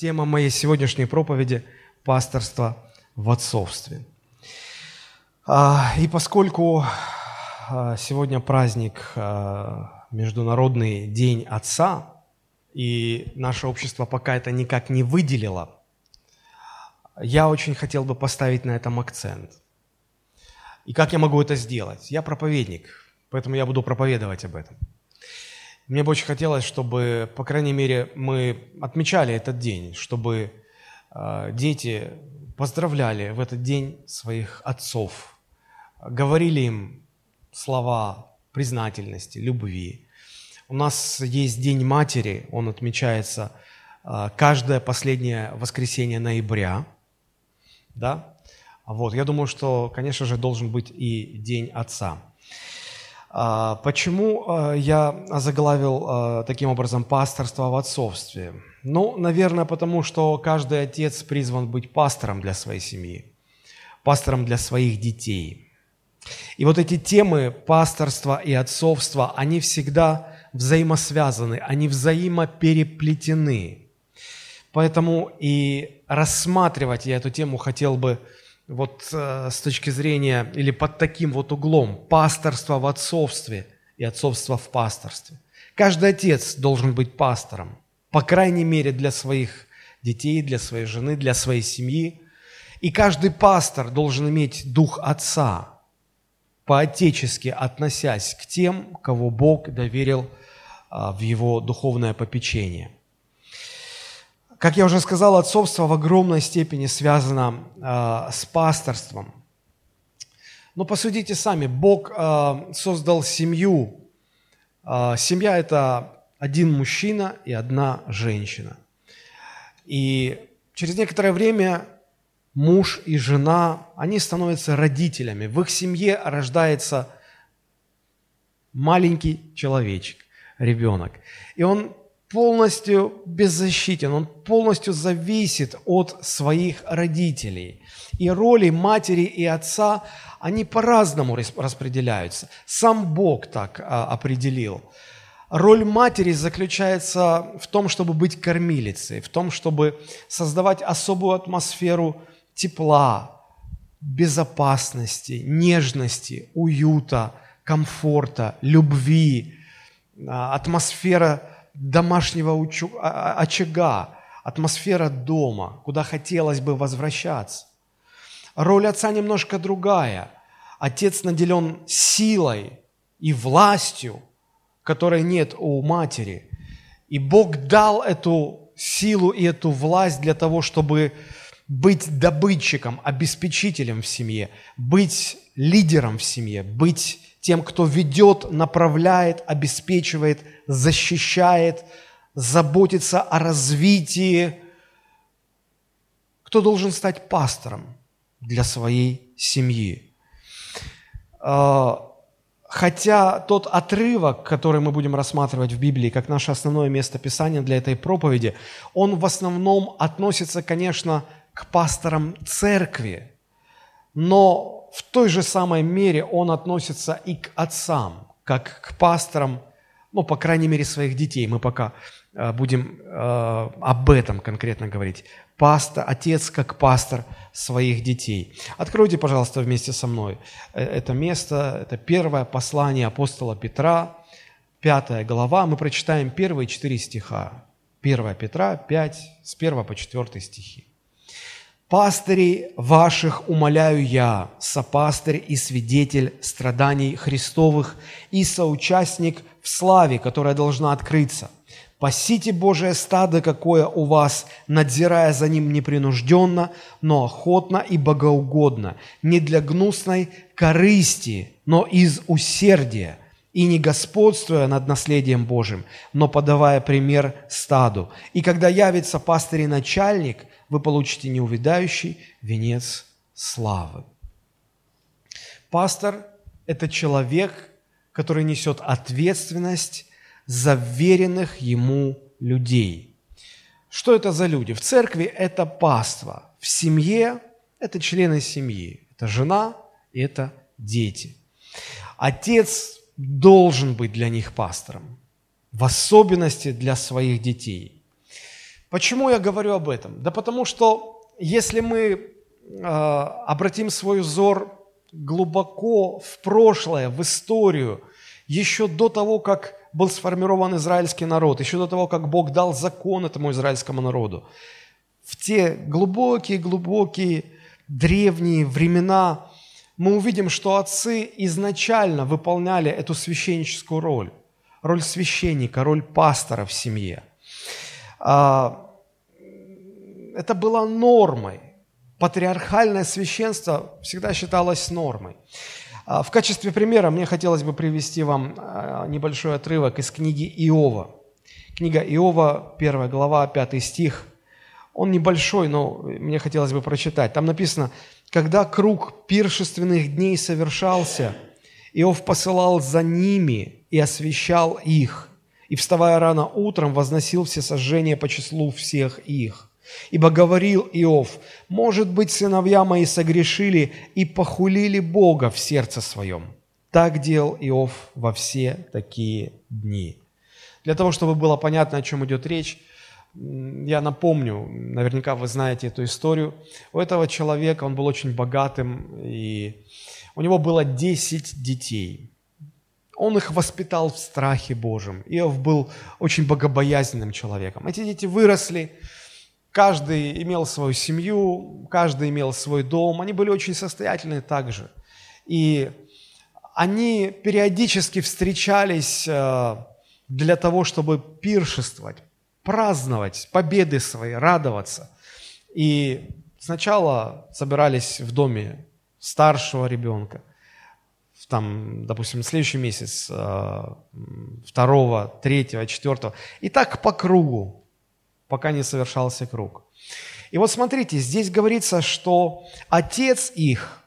Тема моей сегодняшней проповеди – пасторство в отцовстве. А, и поскольку а, сегодня праздник, а, Международный день Отца, и наше общество пока это никак не выделило, я очень хотел бы поставить на этом акцент. И как я могу это сделать? Я проповедник, поэтому я буду проповедовать об этом – мне бы очень хотелось, чтобы, по крайней мере, мы отмечали этот день, чтобы э, дети поздравляли в этот день своих отцов, говорили им слова признательности, любви. У нас есть День матери, он отмечается э, каждое последнее воскресенье ноября. Да? Вот, я думаю, что, конечно же, должен быть и День отца – а, почему а, я заглавил а, таким образом пасторство в отцовстве? Ну, наверное, потому что каждый отец призван быть пастором для своей семьи, пастором для своих детей. И вот эти темы пасторства и отцовства, они всегда взаимосвязаны, они взаимопереплетены. Поэтому и рассматривать я эту тему хотел бы вот э, с точки зрения или под таким вот углом пасторства в отцовстве и отцовства в пасторстве. Каждый отец должен быть пастором, по крайней мере для своих детей, для своей жены, для своей семьи. И каждый пастор должен иметь дух отца, по-отечески относясь к тем, кого Бог доверил а, в его духовное попечение – как я уже сказал, отцовство в огромной степени связано э, с пасторством. Но посудите сами, Бог э, создал семью. Э, семья – это один мужчина и одна женщина. И через некоторое время муж и жена, они становятся родителями. В их семье рождается маленький человечек, ребенок. И он полностью беззащитен, он полностью зависит от своих родителей. И роли матери и отца, они по-разному распределяются. Сам Бог так а, определил. Роль матери заключается в том, чтобы быть кормилицей, в том, чтобы создавать особую атмосферу тепла, безопасности, нежности, уюта, комфорта, любви, а, атмосфера домашнего а, а, очага, атмосфера дома, куда хотелось бы возвращаться. Роль отца немножко другая. Отец наделен силой и властью, которой нет у матери. И Бог дал эту силу и эту власть для того, чтобы быть добытчиком, обеспечителем в семье, быть лидером в семье, быть тем, кто ведет, направляет, обеспечивает, защищает, заботится о развитии. Кто должен стать пастором для своей семьи? А, хотя тот отрывок, который мы будем рассматривать в Библии как наше основное место Писания для этой проповеди, он в основном относится, конечно, к пасторам церкви, но в той же самой мере он относится и к отцам, как к пасторам, ну, по крайней мере, своих детей. Мы пока э, будем э, об этом конкретно говорить. Пастор, отец как пастор своих детей. Откройте, пожалуйста, вместе со мной э, это место. Это первое послание апостола Петра, пятая глава. Мы прочитаем первые четыре стиха. 1 Петра 5, с 1 по 4 стихи. Пастырей ваших умоляю я, сопастырь и свидетель страданий Христовых и соучастник в славе, которая должна открыться. Пасите Божие стадо, какое у вас, надзирая за ним непринужденно, но охотно и богоугодно, не для гнусной корысти, но из усердия, и не господствуя над наследием Божьим, но подавая пример стаду. И когда явится пастырь и начальник, вы получите неувидающий венец славы. Пастор – это человек, который несет ответственность за веренных ему людей. Что это за люди? В церкви это паства, в семье это члены семьи, это жена и это дети. Отец должен быть для них пастором, в особенности для своих детей – Почему я говорю об этом? Да потому что если мы э, обратим свой взор глубоко в прошлое, в историю, еще до того, как был сформирован израильский народ, еще до того, как Бог дал закон этому израильскому народу, в те глубокие-глубокие древние времена мы увидим, что отцы изначально выполняли эту священническую роль, роль священника, роль пастора в семье. А, это было нормой. Патриархальное священство всегда считалось нормой. А, в качестве примера мне хотелось бы привести вам а, небольшой отрывок из книги Иова. Книга Иова, первая глава, пятый стих. Он небольшой, но мне хотелось бы прочитать. Там написано, «Когда круг пиршественных дней совершался, Иов посылал за ними и освещал их, и, вставая рано утром, возносил все сожжения по числу всех их. Ибо говорил Иов, может быть, сыновья мои согрешили и похулили Бога в сердце своем. Так делал Иов во все такие дни. Для того, чтобы было понятно, о чем идет речь, я напомню, наверняка вы знаете эту историю. У этого человека, он был очень богатым, и у него было 10 детей. Он их воспитал в страхе Божьем. Иов был очень богобоязненным человеком. Эти дети выросли, Каждый имел свою семью, каждый имел свой дом. Они были очень состоятельны также. И они периодически встречались э, для того, чтобы пиршествовать, праздновать победы свои, радоваться. И сначала собирались в доме старшего ребенка, там, допустим, следующий месяц, э, второго, третьего, четвертого. И так по кругу пока не совершался круг. И вот смотрите, здесь говорится, что отец их,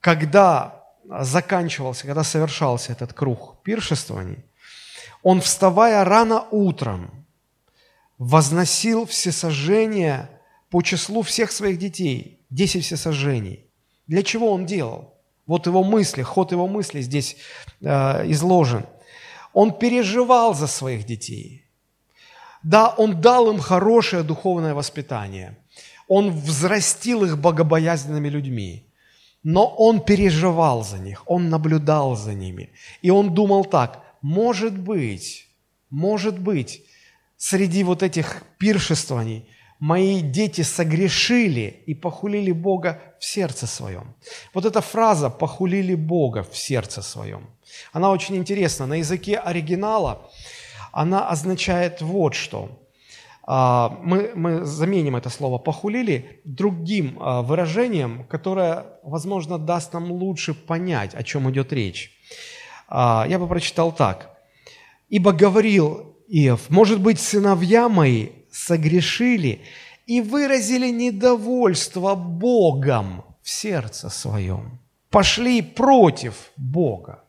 когда заканчивался, когда совершался этот круг пиршествований, он, вставая рано утром, возносил всесожжения по числу всех своих детей, 10 всесожжений. Для чего он делал? Вот его мысли, ход его мысли здесь э, изложен. Он переживал за своих детей. Да, Он дал им хорошее духовное воспитание. Он взрастил их богобоязненными людьми. Но Он переживал за них, Он наблюдал за ними. И Он думал так, может быть, может быть, среди вот этих пиршествований мои дети согрешили и похулили Бога в сердце своем. Вот эта фраза «похулили Бога в сердце своем», она очень интересна. На языке оригинала – она означает вот что. А, мы, мы заменим это слово «похулили» другим а, выражением, которое, возможно, даст нам лучше понять, о чем идет речь. А, я бы прочитал так. «Ибо говорил Иов, может быть, сыновья мои согрешили и выразили недовольство Богом в сердце своем, пошли против Бога.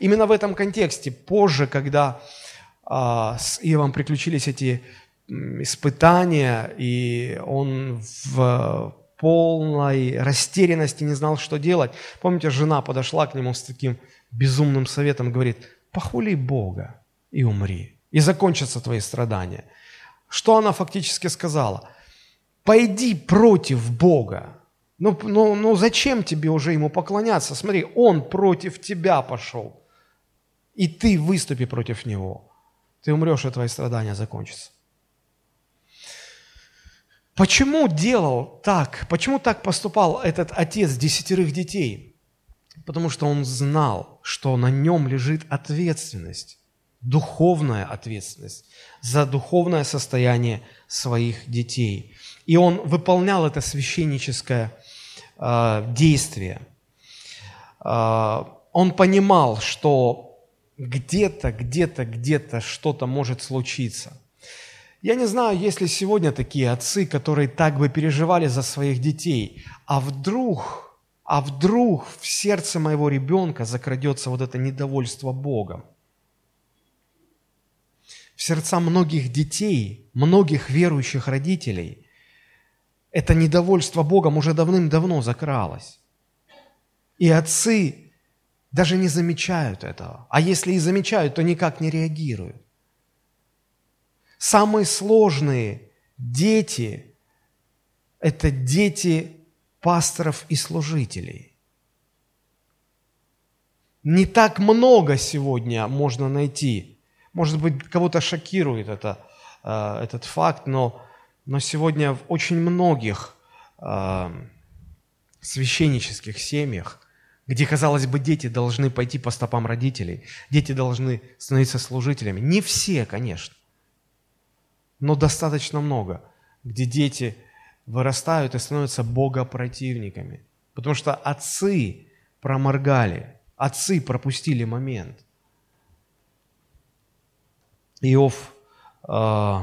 Именно в этом контексте, позже, когда а, с Иовом приключились эти испытания, и он в полной растерянности не знал, что делать. Помните, жена подошла к нему с таким безумным советом, говорит, похули Бога и умри, и закончатся твои страдания. Что она фактически сказала? Пойди против Бога, ну, ну, ну зачем тебе уже ему поклоняться? Смотри, он против тебя пошел. И ты выступи против него. Ты умрешь, и твои страдания закончатся. Почему делал так? Почему так поступал этот отец десятерых детей? Потому что он знал, что на нем лежит ответственность, духовная ответственность за духовное состояние своих детей. И он выполнял это священническое э, действие. Э, он понимал, что где-то, где-то, где-то что-то может случиться. Я не знаю, есть ли сегодня такие отцы, которые так бы переживали за своих детей. А вдруг, а вдруг в сердце моего ребенка закрадется вот это недовольство Богом. В сердца многих детей, многих верующих родителей – это недовольство Богом уже давным-давно закралось. И отцы даже не замечают этого. А если и замечают, то никак не реагируют. Самые сложные дети – это дети пасторов и служителей. Не так много сегодня можно найти. Может быть, кого-то шокирует это, э, этот факт, но, но сегодня в очень многих э, священнических семьях, где, казалось бы, дети должны пойти по стопам родителей, дети должны становиться служителями. Не все, конечно, но достаточно много, где дети вырастают и становятся богопротивниками, потому что отцы проморгали, отцы пропустили момент. Иов э,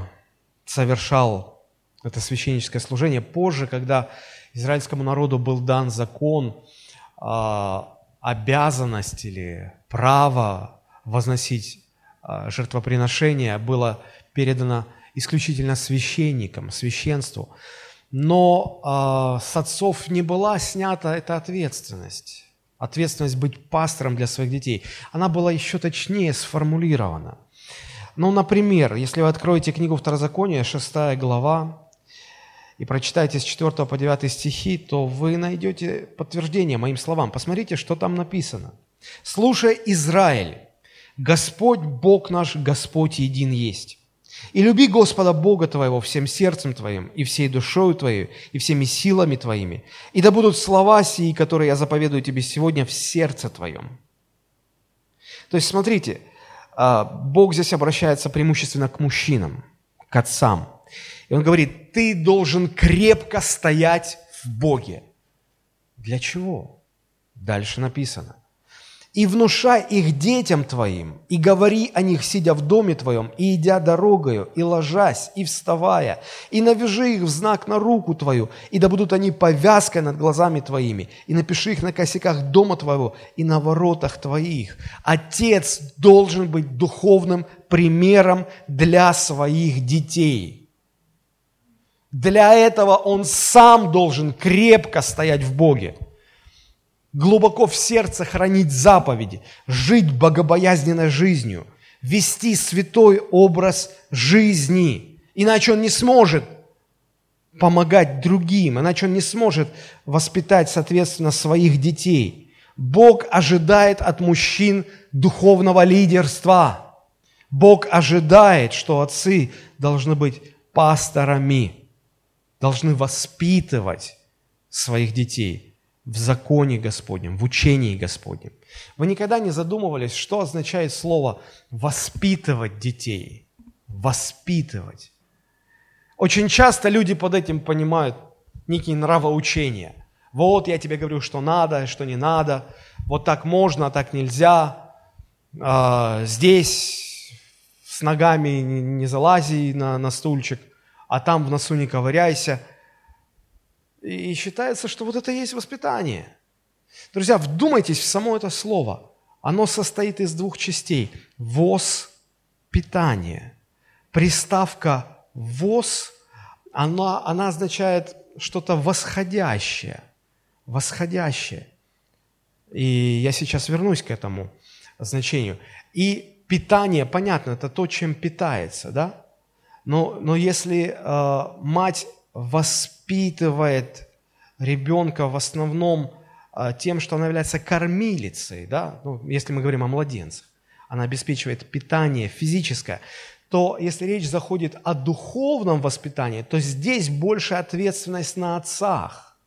совершал это священническое служение позже, когда израильскому народу был дан закон, э, обязанность или право возносить э, жертвоприношение было передано исключительно священникам, священству. Но э, с отцов не была снята эта ответственность. Ответственность быть пастором для своих детей. Она была еще точнее сформулирована. Ну, например, если вы откроете книгу Второзакония, 6 глава, и прочитаете с 4 по 9 стихи, то вы найдете подтверждение моим словам. Посмотрите, что там написано. «Слушай, Израиль, Господь Бог наш, Господь един есть. И люби Господа Бога твоего всем сердцем твоим, и всей душою твоей, и всеми силами твоими. И да будут слова сии, которые я заповедую тебе сегодня в сердце твоем». То есть, смотрите, Бог здесь обращается преимущественно к мужчинам, к отцам. И Он говорит, ты должен крепко стоять в Боге. Для чего? Дальше написано и внушай их детям твоим, и говори о них, сидя в доме твоем, и идя дорогою, и ложась, и вставая, и навяжи их в знак на руку твою, и да будут они повязкой над глазами твоими, и напиши их на косяках дома твоего и на воротах твоих. Отец должен быть духовным примером для своих детей. Для этого он сам должен крепко стоять в Боге глубоко в сердце хранить заповеди, жить богобоязненной жизнью, вести святой образ жизни. Иначе он не сможет помогать другим, иначе он не сможет воспитать, соответственно, своих детей. Бог ожидает от мужчин духовного лидерства. Бог ожидает, что отцы должны быть пасторами, должны воспитывать своих детей в законе Господнем, в учении Господнем. Вы никогда не задумывались, что означает слово «воспитывать детей»? Воспитывать. Очень часто люди под этим понимают некие нравоучения. Вот я тебе говорю, что надо, что не надо. Вот так можно, а так нельзя. А, здесь с ногами не залази на, на стульчик, а там в носу не ковыряйся – и считается, что вот это и есть воспитание. Друзья, вдумайтесь в само это слово. Оно состоит из двух частей. Воз, питание. Приставка воз, она, она означает что-то восходящее. Восходящее. И я сейчас вернусь к этому значению. И питание, понятно, это то, чем питается, да? Но, но если э, мать воспитывает ребенка в основном а, тем, что она является кормилицей, да? ну, если мы говорим о младенцах, она обеспечивает питание физическое, то если речь заходит о духовном воспитании, то здесь больше ответственность на отцах.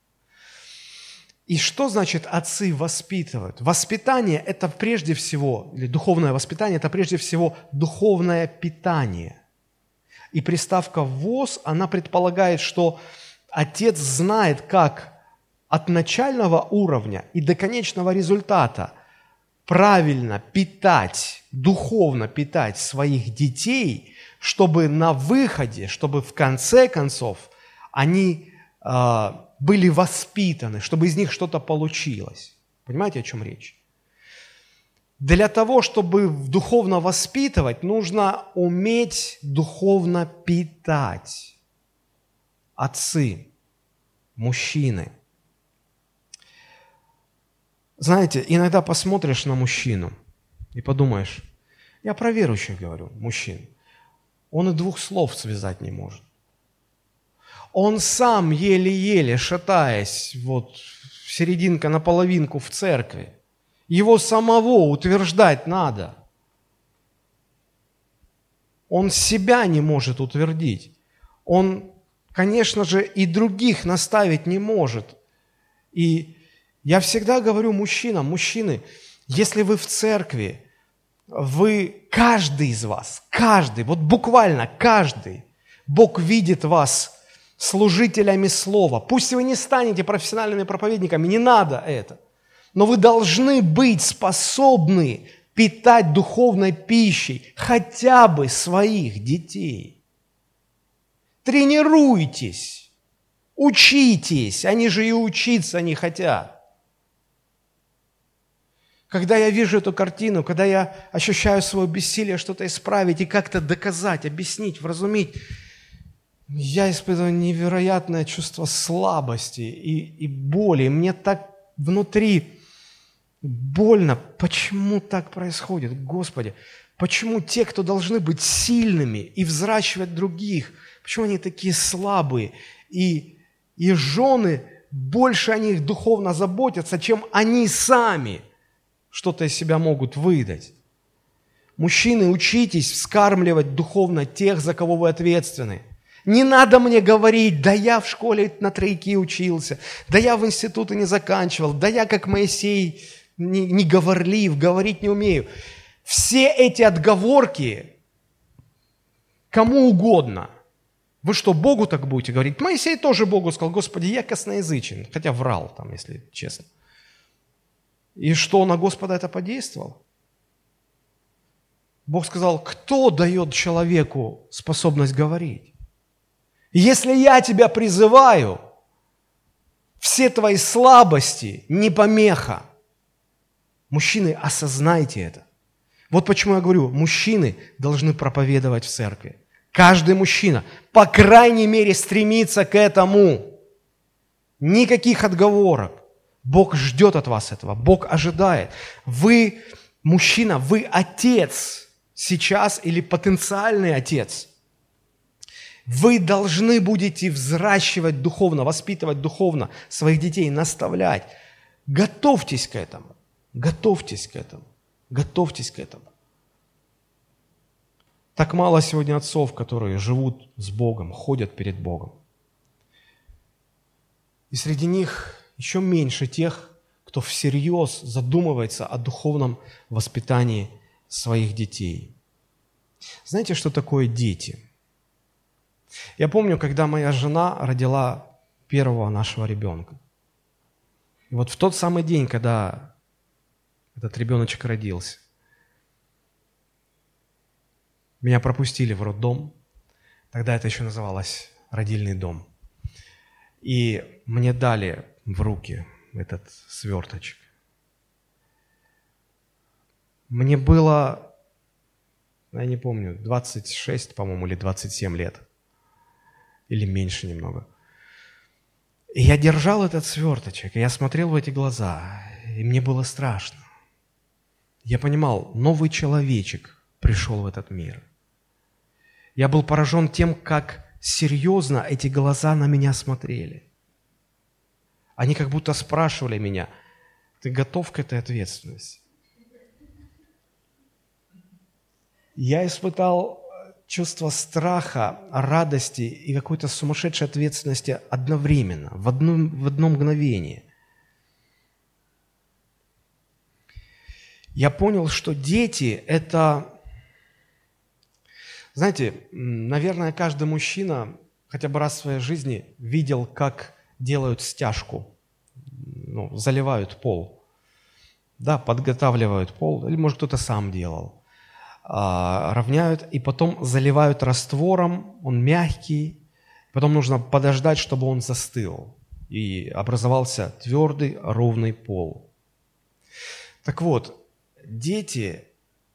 И что значит отцы воспитывают? Воспитание – это прежде всего, или духовное воспитание – это прежде всего духовное питание. И приставка «воз», она предполагает, что отец знает, как от начального уровня и до конечного результата правильно питать, духовно питать своих детей, чтобы на выходе, чтобы в конце концов они э, были воспитаны, чтобы из них что-то получилось. Понимаете, о чем речь? Для того, чтобы духовно воспитывать, нужно уметь духовно питать. Отцы, мужчины. Знаете, иногда посмотришь на мужчину и подумаешь, я про верующих говорю, мужчин. он и двух слов связать не может. Он сам еле-еле, шатаясь, вот серединка на половинку в церкви, его самого утверждать надо. Он себя не может утвердить. Он, конечно же, и других наставить не может. И я всегда говорю мужчинам, мужчины, если вы в церкви, вы, каждый из вас, каждый, вот буквально каждый, Бог видит вас служителями слова. Пусть вы не станете профессиональными проповедниками, не надо это. Но вы должны быть способны питать духовной пищей хотя бы своих детей. Тренируйтесь, учитесь, они же и учиться не хотят. Когда я вижу эту картину, когда я ощущаю свое бессилие что-то исправить и как-то доказать, объяснить, вразумить, я испытываю невероятное чувство слабости и, и боли. Мне так внутри больно. Почему так происходит? Господи, почему те, кто должны быть сильными и взращивать других, почему они такие слабые? И, и жены больше о них духовно заботятся, чем они сами что-то из себя могут выдать. Мужчины, учитесь вскармливать духовно тех, за кого вы ответственны. Не надо мне говорить, да я в школе на тройке учился, да я в институте не заканчивал, да я как Моисей не, не говорлив, говорить не умею. Все эти отговорки кому угодно. Вы что, Богу так будете говорить? Моисей тоже Богу сказал, Господи, я косноязычен, хотя врал там, если честно. И что на Господа это подействовало? Бог сказал, кто дает человеку способность говорить? Если я тебя призываю, все твои слабости не помеха. Мужчины, осознайте это. Вот почему я говорю, мужчины должны проповедовать в церкви. Каждый мужчина, по крайней мере, стремится к этому. Никаких отговорок. Бог ждет от вас этого, Бог ожидает. Вы, мужчина, вы отец сейчас или потенциальный отец. Вы должны будете взращивать духовно, воспитывать духовно своих детей, наставлять. Готовьтесь к этому. Готовьтесь к этому. Готовьтесь к этому. Так мало сегодня отцов, которые живут с Богом, ходят перед Богом. И среди них еще меньше тех, кто всерьез задумывается о духовном воспитании своих детей. Знаете, что такое дети – я помню, когда моя жена родила первого нашего ребенка. И вот в тот самый день, когда этот ребеночек родился, меня пропустили в роддом. Тогда это еще называлось родильный дом. И мне дали в руки этот сверточек. Мне было, я не помню, 26, по-моему, или 27 лет или меньше немного. И я держал этот сверточек, и я смотрел в эти глаза, и мне было страшно. Я понимал, новый человечек пришел в этот мир. Я был поражен тем, как серьезно эти глаза на меня смотрели. Они как будто спрашивали меня, ты готов к этой ответственности? Я испытал чувство страха, радости и какой-то сумасшедшей ответственности одновременно, в одно, в одно мгновение. Я понял, что дети – это, знаете, наверное, каждый мужчина хотя бы раз в своей жизни видел, как делают стяжку, ну, заливают пол, да, подготавливают пол, или, может, кто-то сам делал. А, равняют и потом заливают раствором, он мягкий, потом нужно подождать, чтобы он застыл, и образовался твердый ровный пол. Так вот, дети –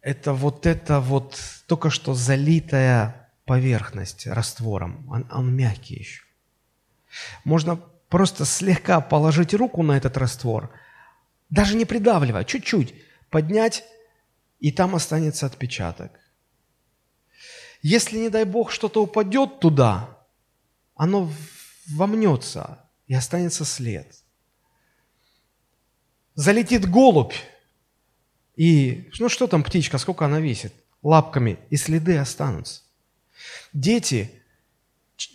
это вот это вот только что залитая поверхность раствором, он, он мягкий еще. Можно просто слегка положить руку на этот раствор, даже не придавливая, чуть-чуть, поднять и там останется отпечаток. Если, не дай Бог, что-то упадет туда, оно вомнется и останется след. Залетит голубь, и ну что там птичка, сколько она весит? Лапками, и следы останутся. Дети,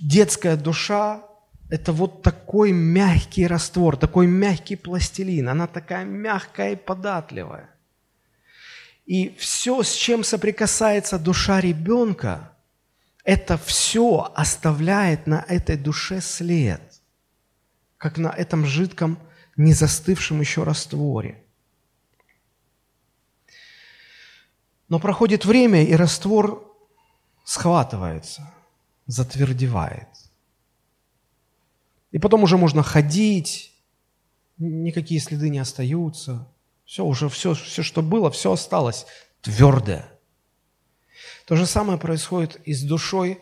детская душа – это вот такой мягкий раствор, такой мягкий пластилин. Она такая мягкая и податливая. И все, с чем соприкасается душа ребенка, это все оставляет на этой душе след, как на этом жидком, не застывшем еще растворе. Но проходит время, и раствор схватывается, затвердевает. И потом уже можно ходить, никакие следы не остаются. Все, уже все, все, что было, все осталось твердое. То же самое происходит и с душой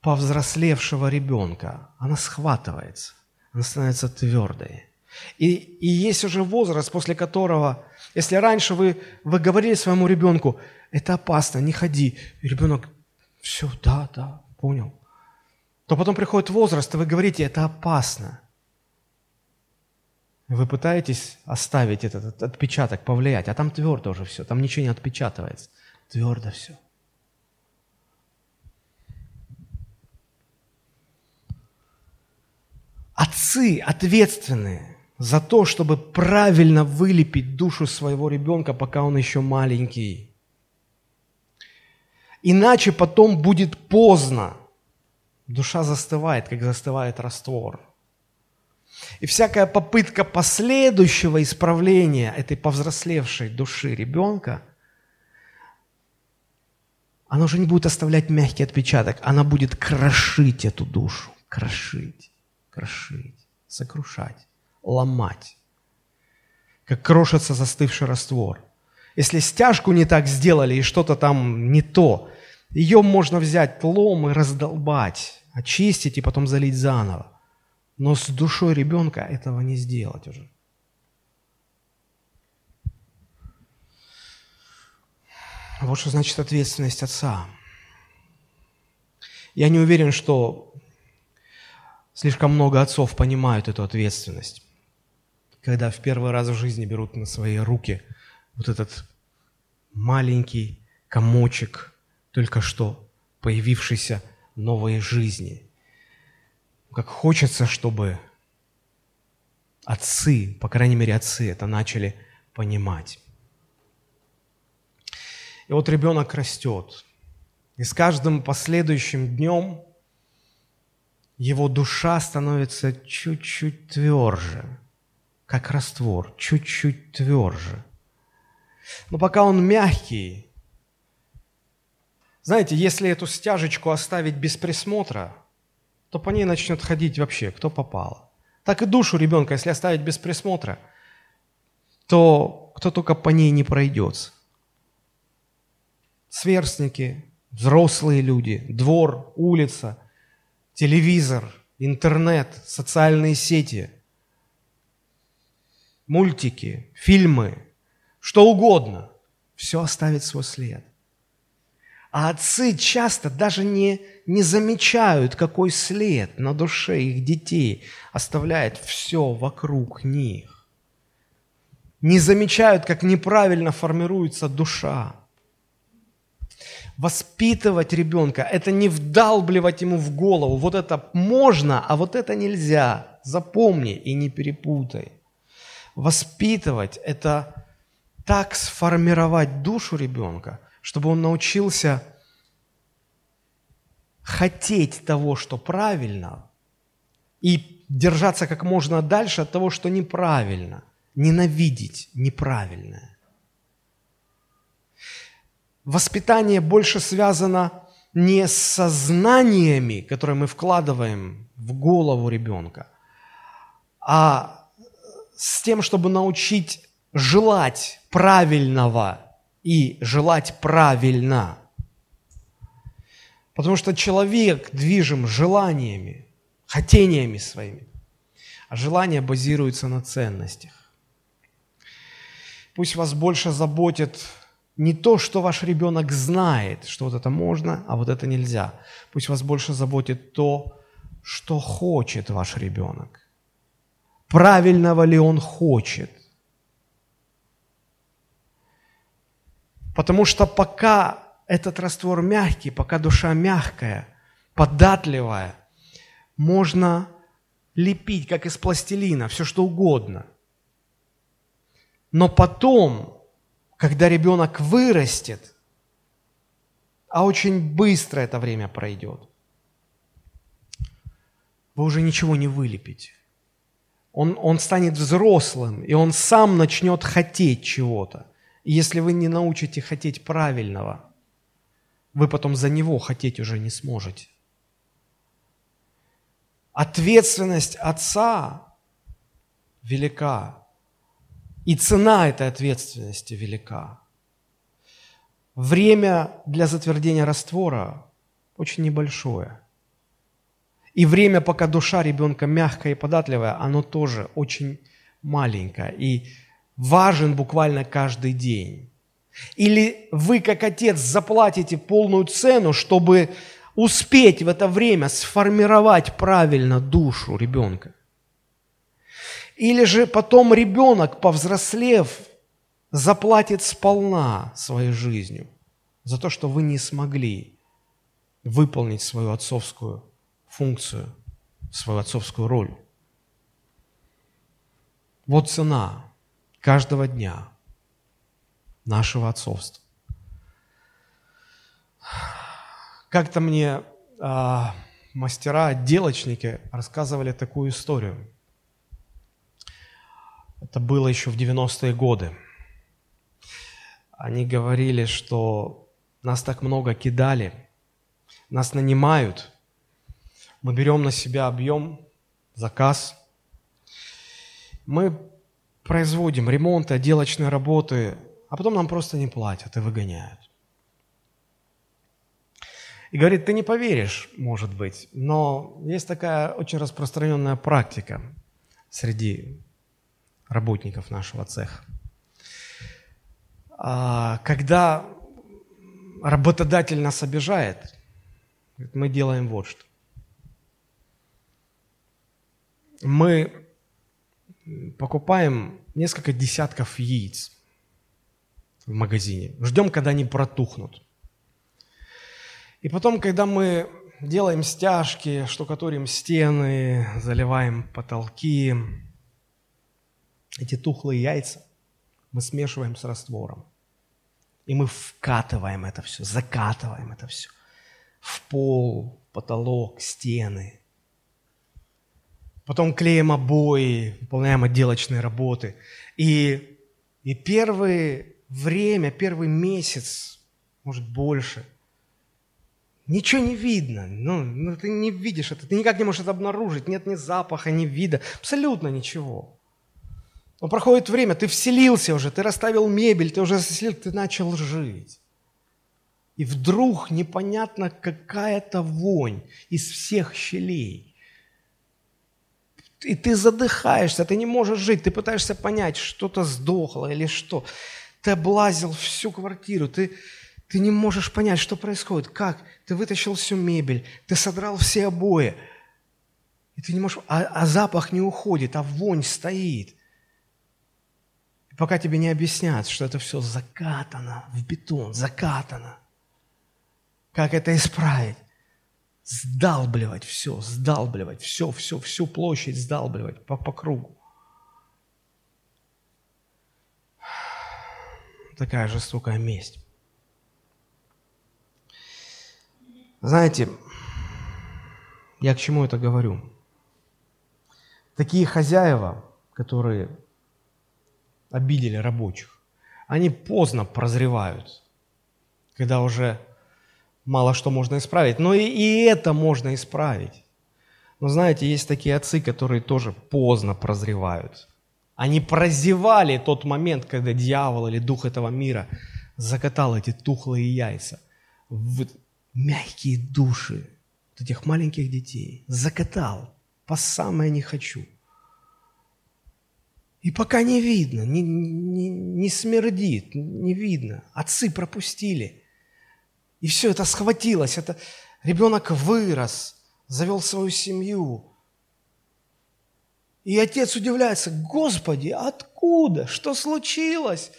повзрослевшего ребенка. Она схватывается, она становится твердой. И, и есть уже возраст, после которого, если раньше вы, вы говорили своему ребенку, это опасно, не ходи, и ребенок, все, да, да, понял, то потом приходит возраст, и вы говорите, это опасно. Вы пытаетесь оставить этот отпечаток, повлиять, а там твердо уже все, там ничего не отпечатывается. Твердо все. Отцы ответственные за то, чтобы правильно вылепить душу своего ребенка, пока он еще маленький. Иначе потом будет поздно. Душа застывает, как застывает раствор. И всякая попытка последующего исправления этой повзрослевшей души ребенка, она уже не будет оставлять мягкий отпечаток, она будет крошить эту душу, крошить, крошить, сокрушать, ломать, как крошится застывший раствор. Если стяжку не так сделали и что-то там не то, ее можно взять лом и раздолбать, очистить и потом залить заново. Но с душой ребенка этого не сделать уже. Вот что значит ответственность отца. Я не уверен, что слишком много отцов понимают эту ответственность, когда в первый раз в жизни берут на свои руки вот этот маленький комочек только что появившейся новой жизни – как хочется, чтобы отцы, по крайней мере отцы, это начали понимать. И вот ребенок растет, и с каждым последующим днем его душа становится чуть-чуть тверже, как раствор, чуть-чуть тверже. Но пока он мягкий, знаете, если эту стяжечку оставить без присмотра – то по ней начнет ходить вообще, кто попало. Так и душу ребенка, если оставить без присмотра, то кто только по ней не пройдется. Сверстники, взрослые люди, двор, улица, телевизор, интернет, социальные сети, мультики, фильмы, что угодно, все оставит свой след. А отцы часто даже не, не замечают, какой след на душе их детей оставляет все вокруг них. Не замечают, как неправильно формируется душа. Воспитывать ребенка – это не вдалбливать ему в голову. Вот это можно, а вот это нельзя. Запомни и не перепутай. Воспитывать – это так сформировать душу ребенка – чтобы он научился хотеть того, что правильно, и держаться как можно дальше от того, что неправильно, ненавидеть неправильное. Воспитание больше связано не с сознаниями, которые мы вкладываем в голову ребенка, а с тем, чтобы научить желать правильного и желать правильно. Потому что человек движим желаниями, хотениями своими, а желания базируются на ценностях. Пусть вас больше заботит не то, что ваш ребенок знает, что вот это можно, а вот это нельзя. Пусть вас больше заботит то, что хочет ваш ребенок. Правильного ли он хочет. Потому что пока этот раствор мягкий, пока душа мягкая, податливая, можно лепить, как из пластилина, все что угодно. Но потом, когда ребенок вырастет, а очень быстро это время пройдет, вы уже ничего не вылепите. Он, он станет взрослым, и он сам начнет хотеть чего-то. И если вы не научите хотеть правильного, вы потом за него хотеть уже не сможете. Ответственность отца велика, и цена этой ответственности велика. Время для затвердения раствора очень небольшое. И время, пока душа ребенка мягкая и податливая, оно тоже очень маленькое. И важен буквально каждый день. Или вы, как отец, заплатите полную цену, чтобы успеть в это время сформировать правильно душу ребенка. Или же потом ребенок, повзрослев, заплатит сполна своей жизнью за то, что вы не смогли выполнить свою отцовскую функцию, свою отцовскую роль. Вот цена каждого дня нашего отцовства. Как-то мне а, мастера, отделочники рассказывали такую историю. Это было еще в 90-е годы. Они говорили, что нас так много кидали, нас нанимают, мы берем на себя объем, заказ, мы производим ремонты, отделочные работы, а потом нам просто не платят и выгоняют. И говорит, ты не поверишь, может быть, но есть такая очень распространенная практика среди работников нашего цеха. А, когда работодатель нас обижает, мы делаем вот что. Мы покупаем несколько десятков яиц в магазине. Ждем, когда они протухнут. И потом, когда мы делаем стяжки, штукатурим стены, заливаем потолки, эти тухлые яйца мы смешиваем с раствором. И мы вкатываем это все, закатываем это все в пол, потолок, стены. Потом клеим обои, выполняем отделочные работы. И, и первое время, первый месяц, может больше, ничего не видно. Ну, ну, ты не видишь это, ты никак не можешь это обнаружить. Нет ни запаха, ни вида, абсолютно ничего. Но проходит время, ты вселился уже, ты расставил мебель, ты уже заселил, ты начал жить. И вдруг непонятно какая-то вонь из всех щелей и ты задыхаешься, ты не можешь жить, ты пытаешься понять, что-то сдохло или что. Ты облазил всю квартиру, ты, ты не можешь понять, что происходит, как. Ты вытащил всю мебель, ты содрал все обои. И ты не можешь, а, а запах не уходит, а вонь стоит. И пока тебе не объяснят, что это все закатано в бетон, закатано. Как это исправить? Сдалбливать все, сдалбливать все, все, всю площадь сдалбливать по, по кругу. Такая жестокая месть. Знаете, я к чему это говорю? Такие хозяева, которые обидели рабочих, они поздно прозревают, когда уже мало что можно исправить. Но и, и это можно исправить. Но знаете, есть такие отцы, которые тоже поздно прозревают. Они прозевали тот момент, когда дьявол или дух этого мира закатал эти тухлые яйца в мягкие души вот этих маленьких детей. Закатал по самое не хочу. И пока не видно, не, не, не смердит, не видно. Отцы пропустили. И все это схватилось. Это ребенок вырос, завел свою семью. И отец удивляется, Господи, откуда? Что случилось?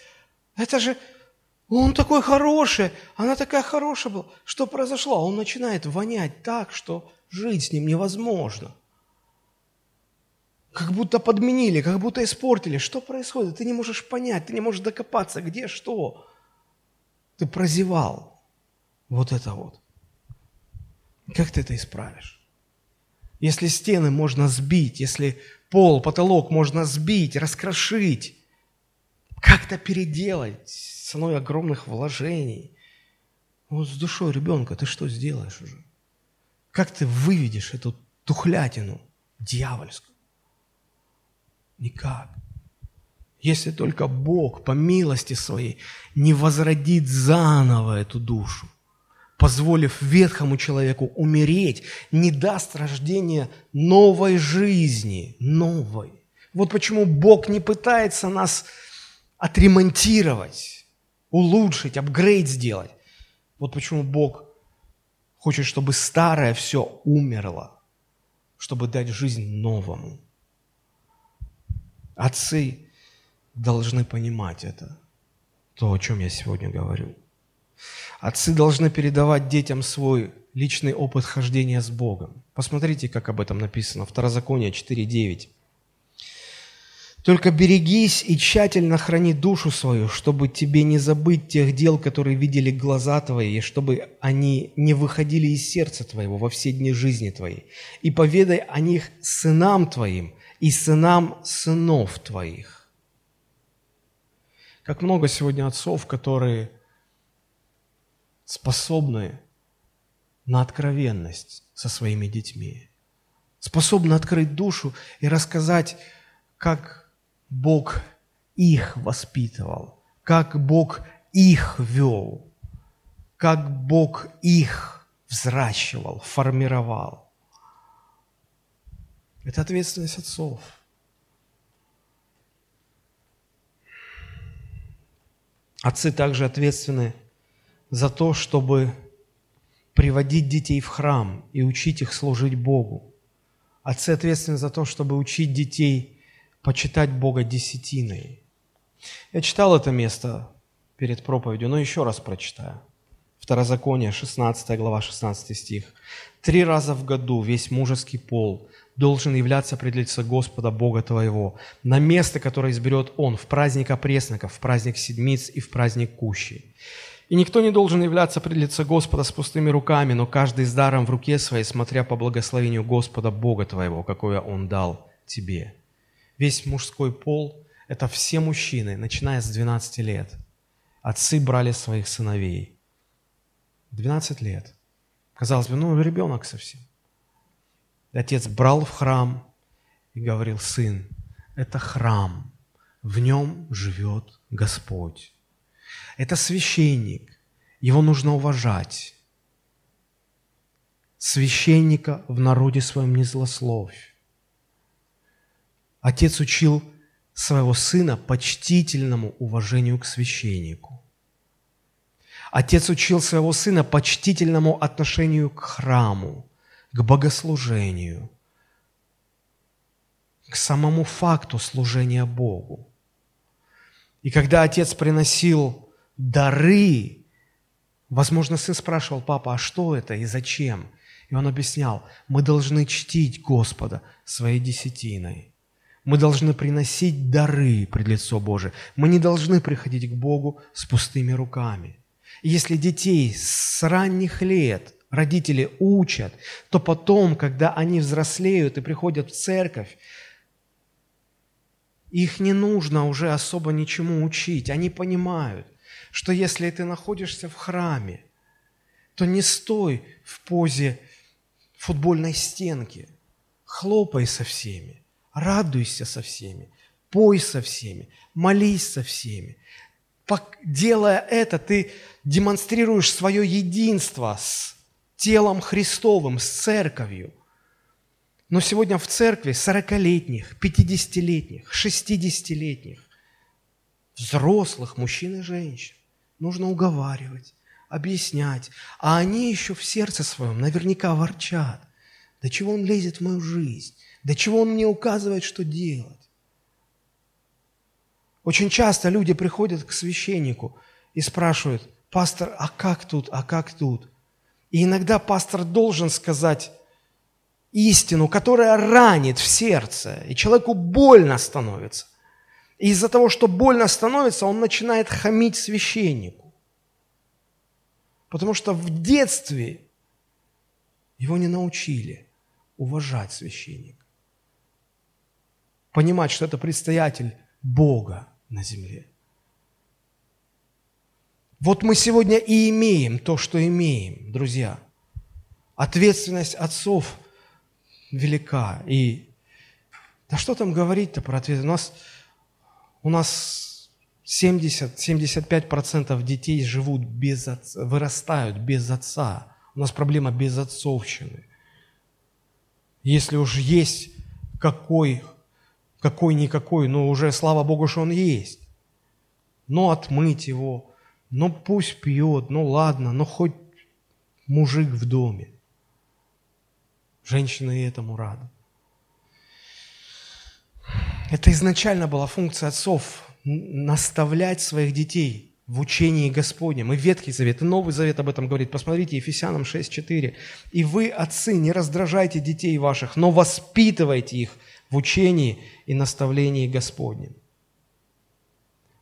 Это же он такой хороший, она такая хорошая была. Что произошло? Он начинает вонять так, что жить с ним невозможно. Как будто подменили, как будто испортили. Что происходит? Ты не можешь понять, ты не можешь докопаться, где что. Ты прозевал вот это вот. Как ты это исправишь? Если стены можно сбить, если пол, потолок можно сбить, раскрошить, как-то переделать ценой огромных вложений. Вот с душой ребенка ты что сделаешь уже? Как ты выведешь эту тухлятину дьявольскую? Никак. Если только Бог по милости своей не возродит заново эту душу, позволив ветхому человеку умереть, не даст рождения новой жизни, новой. Вот почему Бог не пытается нас отремонтировать, улучшить, апгрейд сделать. Вот почему Бог хочет, чтобы старое все умерло, чтобы дать жизнь новому. Отцы должны понимать это, то, о чем я сегодня говорю. Отцы должны передавать детям свой личный опыт хождения с Богом. Посмотрите, как об этом написано. Второзаконие 4.9. Только берегись и тщательно храни душу свою, чтобы тебе не забыть тех дел, которые видели глаза твои, и чтобы они не выходили из сердца твоего во все дни жизни твоей. И поведай о них сынам твоим, и сынам сынов твоих. Как много сегодня отцов, которые способны на откровенность со своими детьми, способны открыть душу и рассказать, как Бог их воспитывал, как Бог их вел, как Бог их взращивал, формировал. Это ответственность отцов. Отцы также ответственны за то, чтобы приводить детей в храм и учить их служить Богу. Отцы ответственны за то, чтобы учить детей почитать Бога десятиной. Я читал это место перед проповедью, но еще раз прочитаю. Второзаконие, 16 глава, 16 стих. «Три раза в году весь мужеский пол должен являться пред лицо Господа Бога твоего, на место, которое изберет Он, в праздник опресноков, в праздник седмиц и в праздник кущи. И никто не должен являться пред лицо Господа с пустыми руками, но каждый с даром в руке своей, смотря по благословению Господа Бога твоего, какое Он дал тебе». Весь мужской пол – это все мужчины, начиная с 12 лет. Отцы брали своих сыновей. 12 лет. Казалось бы, ну, ребенок совсем. Отец брал в храм и говорил, сын, это храм, в нем живет Господь. Это священник, его нужно уважать. Священника в народе своем не злословь. Отец учил своего сына почтительному уважению к священнику. Отец учил своего сына почтительному отношению к храму к богослужению, к самому факту служения Богу. И когда отец приносил дары, возможно, сын спрашивал, папа, а что это и зачем? И он объяснял, мы должны чтить Господа своей десятиной. Мы должны приносить дары пред лицо Божие. Мы не должны приходить к Богу с пустыми руками. Если детей с ранних лет – родители учат, то потом, когда они взрослеют и приходят в церковь, их не нужно уже особо ничему учить. Они понимают, что если ты находишься в храме, то не стой в позе футбольной стенки. Хлопай со всеми, радуйся со всеми, пой со всеми, молись со всеми. Делая это, ты демонстрируешь свое единство с телом Христовым, с церковью. Но сегодня в церкви 40-летних, 50-летних, 60-летних, взрослых мужчин и женщин нужно уговаривать, объяснять. А они еще в сердце своем наверняка ворчат. Да чего он лезет в мою жизнь? Да чего он мне указывает, что делать? Очень часто люди приходят к священнику и спрашивают, пастор, а как тут, а как тут? И иногда пастор должен сказать истину, которая ранит в сердце, и человеку больно становится. И из-за того, что больно становится, он начинает хамить священнику. Потому что в детстве его не научили уважать священника. Понимать, что это предстоятель Бога на земле. Вот мы сегодня и имеем то, что имеем, друзья. Ответственность отцов велика. И да что там говорить-то про ответственность? У нас, у нас 70-75% детей живут без отца, вырастают без отца. У нас проблема безотцовщины. Если уж есть какой, какой-никакой, но уже, слава Богу, что он есть. Но отмыть его, ну пусть пьет, ну ладно, ну хоть мужик в доме. Женщины этому рады. Это изначально была функция отцов – наставлять своих детей в учении Господнем. И Ветхий Завет, и Новый Завет об этом говорит. Посмотрите, Ефесянам 6.4. «И вы, отцы, не раздражайте детей ваших, но воспитывайте их в учении и наставлении Господнем».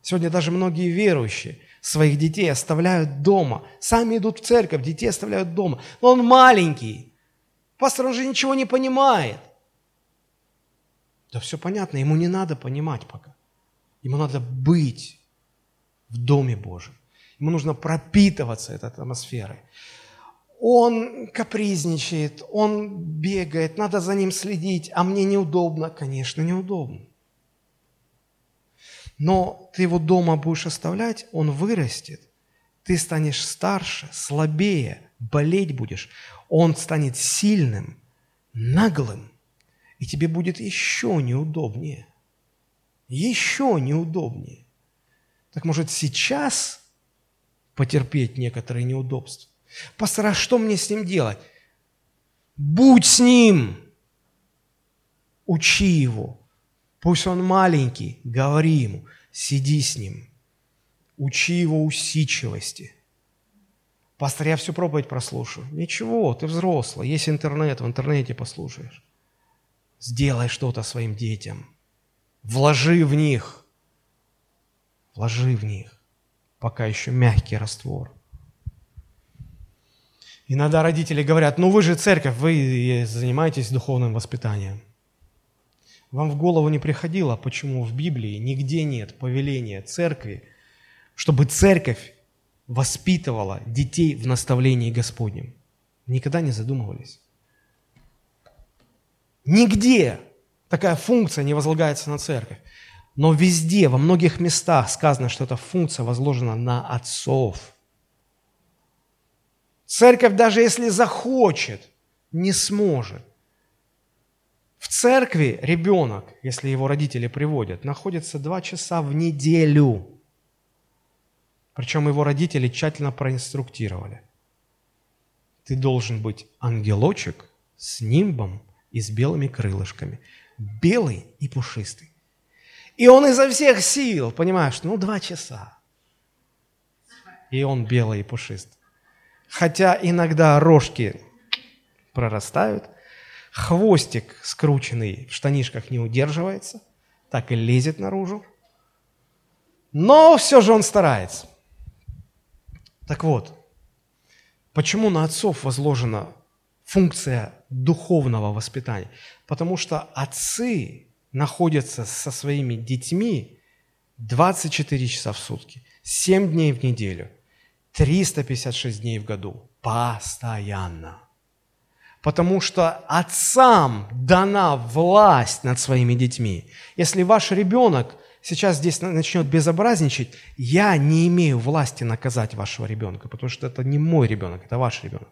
Сегодня даже многие верующие своих детей оставляют дома. Сами идут в церковь, детей оставляют дома. Но он маленький. Пастор, он же ничего не понимает. Да все понятно, ему не надо понимать пока. Ему надо быть в Доме Божьем. Ему нужно пропитываться этой атмосферой. Он капризничает, он бегает, надо за ним следить, а мне неудобно. Конечно, неудобно но ты его дома будешь оставлять, он вырастет, ты станешь старше, слабее, болеть будешь, он станет сильным, наглым, и тебе будет еще неудобнее. Еще неудобнее. Так может сейчас потерпеть некоторые неудобства? Пастор, а что мне с ним делать? Будь с ним, учи его, Пусть он маленький, говори ему, сиди с ним, учи его усидчивости. Пастор, я всю проповедь прослушаю. Ничего, ты взрослый, есть интернет, в интернете послушаешь. Сделай что-то своим детям. Вложи в них. Вложи в них. Пока еще мягкий раствор. Иногда родители говорят, ну вы же церковь, вы занимаетесь духовным воспитанием. Вам в голову не приходило, почему в Библии нигде нет повеления церкви, чтобы церковь воспитывала детей в наставлении Господнем? Никогда не задумывались? Нигде такая функция не возлагается на церковь. Но везде, во многих местах сказано, что эта функция возложена на отцов. Церковь, даже если захочет, не сможет. В церкви ребенок, если его родители приводят, находится два часа в неделю. Причем его родители тщательно проинструктировали. Ты должен быть ангелочек с нимбом и с белыми крылышками. Белый и пушистый. И он изо всех сил, понимаешь, ну два часа. И он белый и пушистый. Хотя иногда рожки прорастают – Хвостик скрученный в штанишках не удерживается, так и лезет наружу. Но все же он старается. Так вот, почему на отцов возложена функция духовного воспитания? Потому что отцы находятся со своими детьми 24 часа в сутки, 7 дней в неделю, 356 дней в году, постоянно потому что отцам дана власть над своими детьми. Если ваш ребенок сейчас здесь начнет безобразничать, я не имею власти наказать вашего ребенка, потому что это не мой ребенок, это ваш ребенок.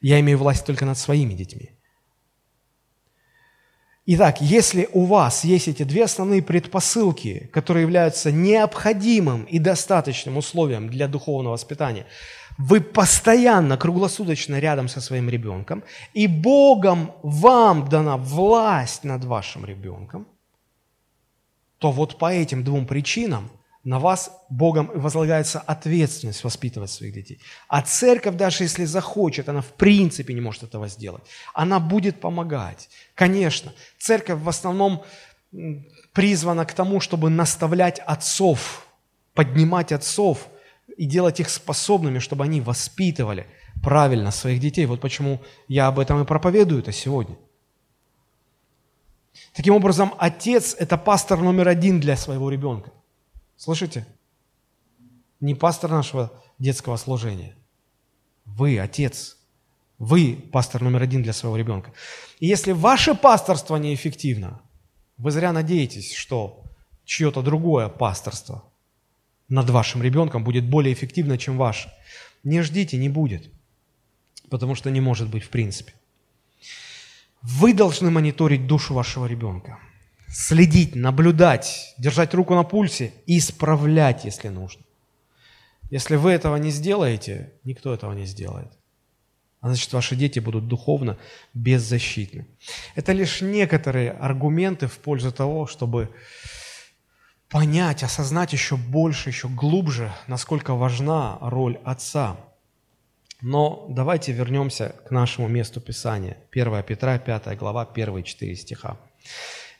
Я имею власть только над своими детьми. Итак, если у вас есть эти две основные предпосылки, которые являются необходимым и достаточным условием для духовного воспитания, вы постоянно, круглосуточно рядом со своим ребенком, и Богом вам дана власть над вашим ребенком, то вот по этим двум причинам на вас Богом возлагается ответственность воспитывать своих детей. А церковь, даже если захочет, она в принципе не может этого сделать. Она будет помогать. Конечно, церковь в основном призвана к тому, чтобы наставлять отцов, поднимать отцов и делать их способными, чтобы они воспитывали правильно своих детей. Вот почему я об этом и проповедую это сегодня. Таким образом, отец – это пастор номер один для своего ребенка. Слышите? Не пастор нашего детского служения. Вы, отец. Вы пастор номер один для своего ребенка. И если ваше пасторство неэффективно, вы зря надеетесь, что чье-то другое пасторство над вашим ребенком будет более эффективно, чем ваше. Не ждите, не будет. Потому что не может быть в принципе. Вы должны мониторить душу вашего ребенка следить, наблюдать, держать руку на пульсе и исправлять, если нужно. Если вы этого не сделаете, никто этого не сделает. А значит, ваши дети будут духовно беззащитны. Это лишь некоторые аргументы в пользу того, чтобы понять, осознать еще больше, еще глубже, насколько важна роль отца. Но давайте вернемся к нашему месту Писания. 1 Петра, 5 глава, 1 4 стиха.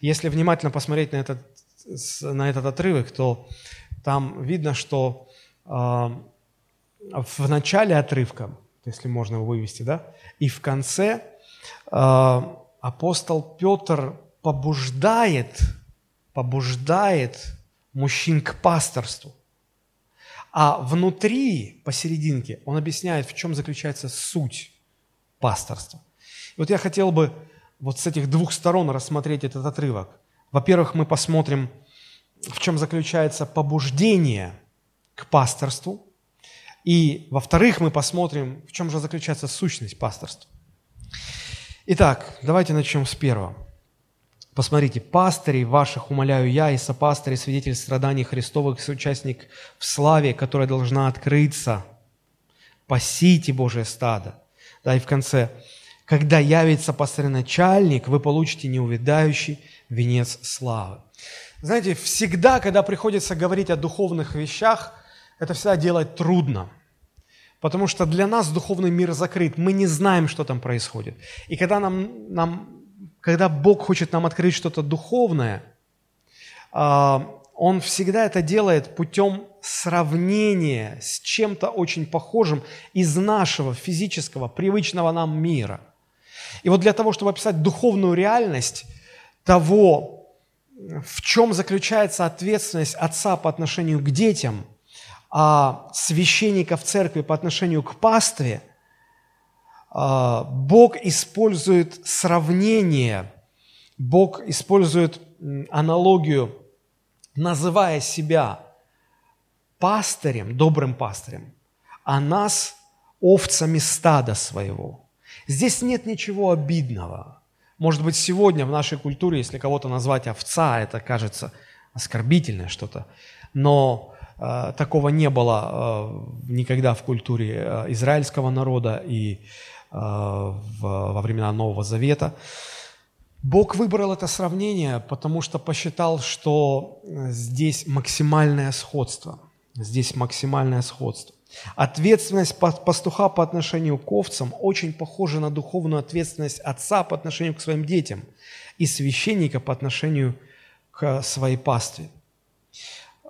Если внимательно посмотреть на этот, на этот отрывок, то там видно, что э, в начале отрывка, если можно его вывести, да, и в конце э, апостол Петр побуждает, побуждает мужчин к пасторству. А внутри, посерединке, он объясняет, в чем заключается суть пасторства. И вот я хотел бы вот с этих двух сторон рассмотреть этот отрывок. Во-первых, мы посмотрим, в чем заключается побуждение к пасторству. И, во-вторых, мы посмотрим, в чем же заключается сущность пасторства. Итак, давайте начнем с первого. Посмотрите, пастырей ваших умоляю я и сопастырь, свидетель страданий Христовых, соучастник в славе, которая должна открыться. Пасите Божие стадо. Да, и в конце когда явится пастырь-начальник, вы получите неувядающий венец славы. Знаете, всегда, когда приходится говорить о духовных вещах, это всегда делать трудно. Потому что для нас духовный мир закрыт, мы не знаем, что там происходит. И когда, нам, нам, когда Бог хочет нам открыть что-то духовное, а, Он всегда это делает путем сравнения с чем-то очень похожим из нашего физического, привычного нам мира – и вот для того, чтобы описать духовную реальность того, в чем заключается ответственность отца по отношению к детям, а священника в церкви по отношению к пастве, а, Бог использует сравнение, Бог использует аналогию, называя себя пастырем, добрым пастырем, а нас овцами стада своего – Здесь нет ничего обидного. Может быть, сегодня в нашей культуре, если кого-то назвать овца, это кажется оскорбительное что-то. Но э, такого не было э, никогда в культуре э, израильского народа и э, в, во времена Нового Завета. Бог выбрал это сравнение, потому что посчитал, что здесь максимальное сходство. Здесь максимальное сходство. Ответственность пастуха по отношению к овцам очень похожа на духовную ответственность отца по отношению к своим детям и священника по отношению к своей пастве.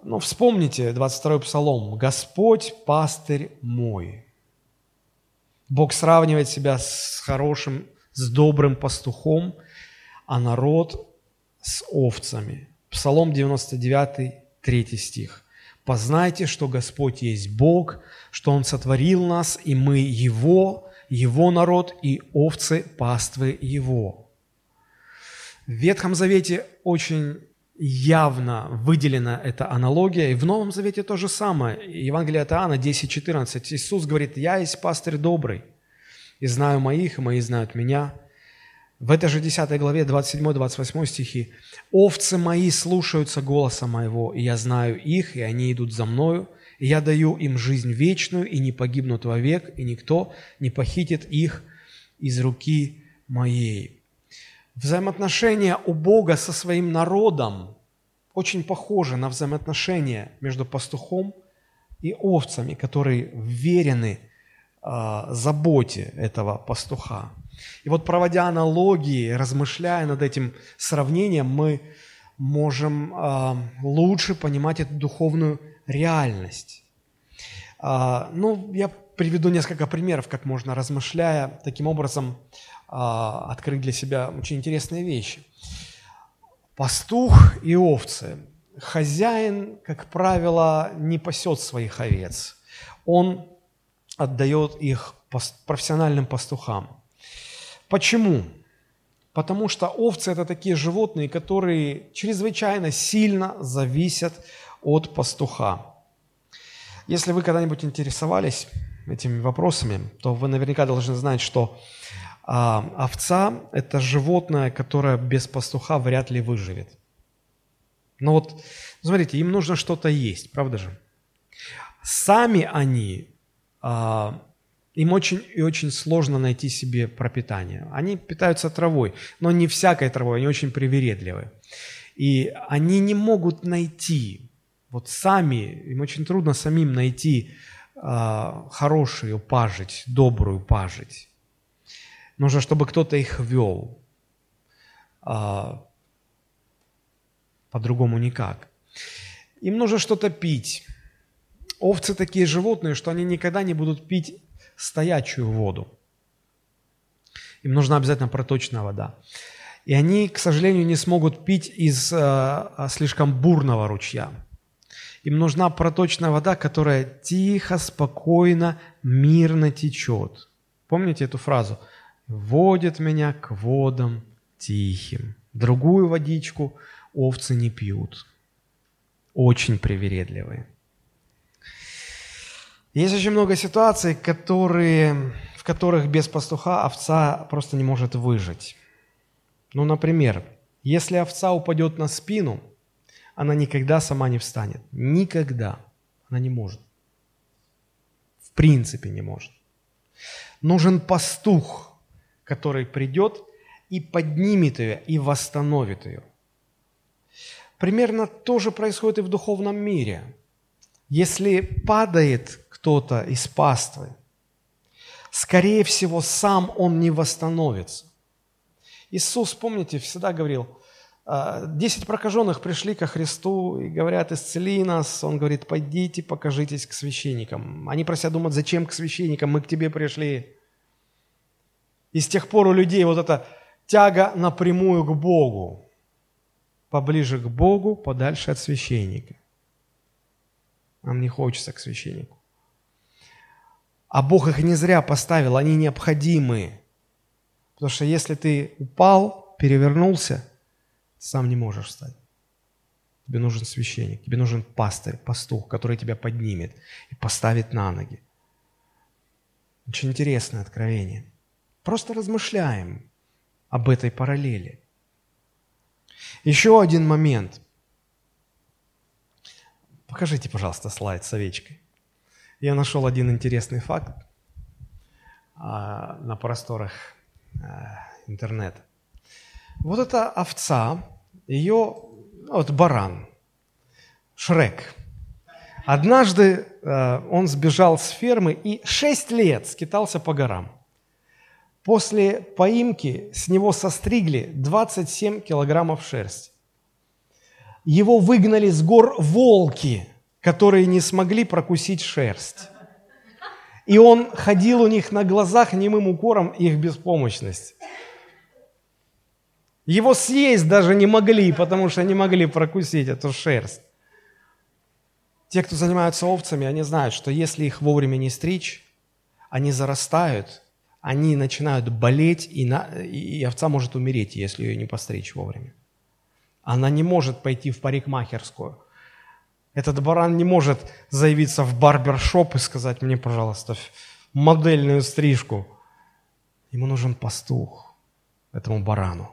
Ну, вспомните 22-й псалом. «Господь – пастырь мой». Бог сравнивает себя с хорошим, с добрым пастухом, а народ с овцами. Псалом 99, 3 стих. Познайте, что Господь есть Бог, что Он сотворил нас, и мы Его, Его народ и овцы паствы Его. В Ветхом Завете очень явно выделена эта аналогия, и в Новом Завете то же самое. Евангелие от Иоанна 10.14. Иисус говорит, «Я есть пастырь добрый, и знаю моих, и мои знают меня». В этой же 10 главе 27-28 стихи «Овцы мои слушаются голоса моего, и я знаю их, и они идут за мною, и я даю им жизнь вечную, и не погибнут вовек, и никто не похитит их из руки моей». Взаимоотношения у Бога со своим народом очень похожи на взаимоотношения между пастухом и овцами, которые верены э, заботе этого пастуха. И вот проводя аналогии, размышляя над этим сравнением, мы можем э, лучше понимать эту духовную реальность. Э, ну, я приведу несколько примеров, как можно, размышляя, таким образом а, открыть для себя очень интересные вещи. Пастух и овцы. Хозяин, как правило, не пасет своих овец. Он отдает их профессиональным пастухам. Почему? Потому что овцы – это такие животные, которые чрезвычайно сильно зависят от пастуха. Если вы когда-нибудь интересовались этими вопросами, то вы наверняка должны знать, что а овца – это животное, которое без пастуха вряд ли выживет. Но вот, смотрите, им нужно что-то есть, правда же? Сами они, а, им очень и очень сложно найти себе пропитание. Они питаются травой, но не всякой травой, они очень привередливы. И они не могут найти, вот сами, им очень трудно самим найти а, хорошую пажить, добрую пажить. Нужно, чтобы кто-то их вел. А, по-другому никак. Им нужно что-то пить. Овцы такие животные, что они никогда не будут пить стоячую воду. Им нужна обязательно проточная вода. И они, к сожалению, не смогут пить из э, слишком бурного ручья. Им нужна проточная вода, которая тихо, спокойно, мирно течет. Помните эту фразу? водит меня к водам тихим. Другую водичку овцы не пьют. Очень привередливые. Есть очень много ситуаций, которые, в которых без пастуха овца просто не может выжить. Ну, например, если овца упадет на спину, она никогда сама не встанет. Никогда. Она не может. В принципе не может. Нужен пастух, который придет и поднимет ее, и восстановит ее. Примерно то же происходит и в духовном мире. Если падает кто-то из паствы, скорее всего, сам он не восстановится. Иисус, помните, всегда говорил, «А, десять прокаженных пришли ко Христу и говорят, исцели нас. Он говорит, пойдите, покажитесь к священникам. Они просят думать, зачем к священникам, мы к тебе пришли. И с тех пор у людей вот эта тяга напрямую к Богу. Поближе к Богу, подальше от священника. Нам не хочется к священнику. А Бог их не зря поставил, они необходимы. Потому что если ты упал, перевернулся, сам не можешь встать. Тебе нужен священник, тебе нужен пастырь, пастух, который тебя поднимет и поставит на ноги. Очень интересное откровение – Просто размышляем об этой параллели. Еще один момент. Покажите, пожалуйста, слайд с овечкой. Я нашел один интересный факт а, на просторах а, интернета. Вот эта овца, ее, вот баран, Шрек. Однажды а, он сбежал с фермы и шесть лет скитался по горам. После поимки с него состригли 27 килограммов шерсти. Его выгнали с гор волки, которые не смогли прокусить шерсть. И он ходил у них на глазах немым укором их беспомощность. Его съесть даже не могли, потому что не могли прокусить эту шерсть. Те, кто занимаются овцами, они знают, что если их вовремя не стричь, они зарастают – они начинают болеть, и, на, и овца может умереть, если ее не постричь вовремя. Она не может пойти в парикмахерскую. Этот баран не может заявиться в барбершоп и сказать мне, пожалуйста, модельную стрижку. Ему нужен пастух. этому барану.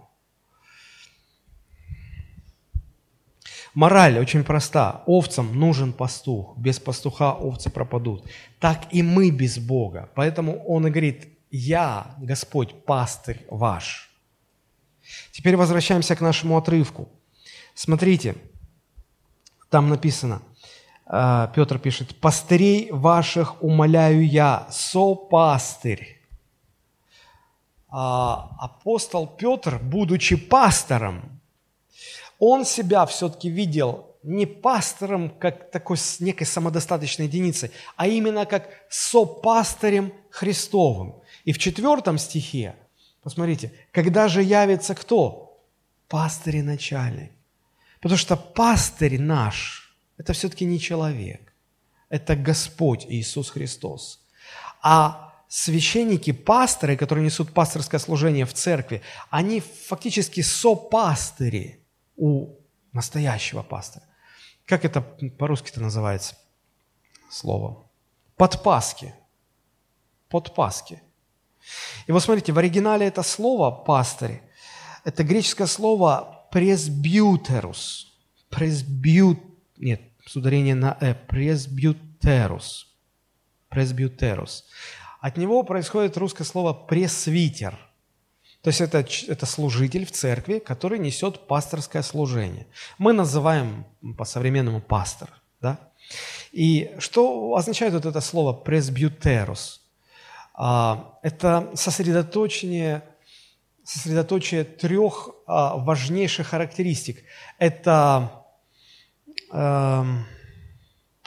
Мораль очень проста. Овцам нужен пастух. Без пастуха овцы пропадут. Так и мы без Бога. Поэтому он и говорит, я, Господь, пастырь ваш. Теперь возвращаемся к нашему отрывку. Смотрите, там написано, э, Петр пишет, «Пастырей ваших умоляю я, сопастырь». А апостол Петр, будучи пастором, он себя все-таки видел не пастором, как такой некой самодостаточной единицей, а именно как сопастырем Христовым. И в четвертом стихе, посмотрите, когда же явится кто? Пастырь и начальник. Потому что пастырь наш – это все-таки не человек, это Господь Иисус Христос. А священники, пасторы, которые несут пасторское служение в церкви, они фактически сопастыри у настоящего пастора. Как это по-русски-то называется слово? Подпаски. Подпаски. И вот смотрите, в оригинале это слово «пастырь» – это греческое слово «пресбьютерус». Пресбьют... Нет, с ударением на «э». «Пресбьютерус». «Пресбьютерус». От него происходит русское слово «пресвитер». То есть это, это служитель в церкви, который несет пасторское служение. Мы называем по-современному пастор. Да? И что означает вот это слово «пресбьютерус»? А, это сосредоточение, сосредоточие трех а, важнейших характеристик. Это, эм,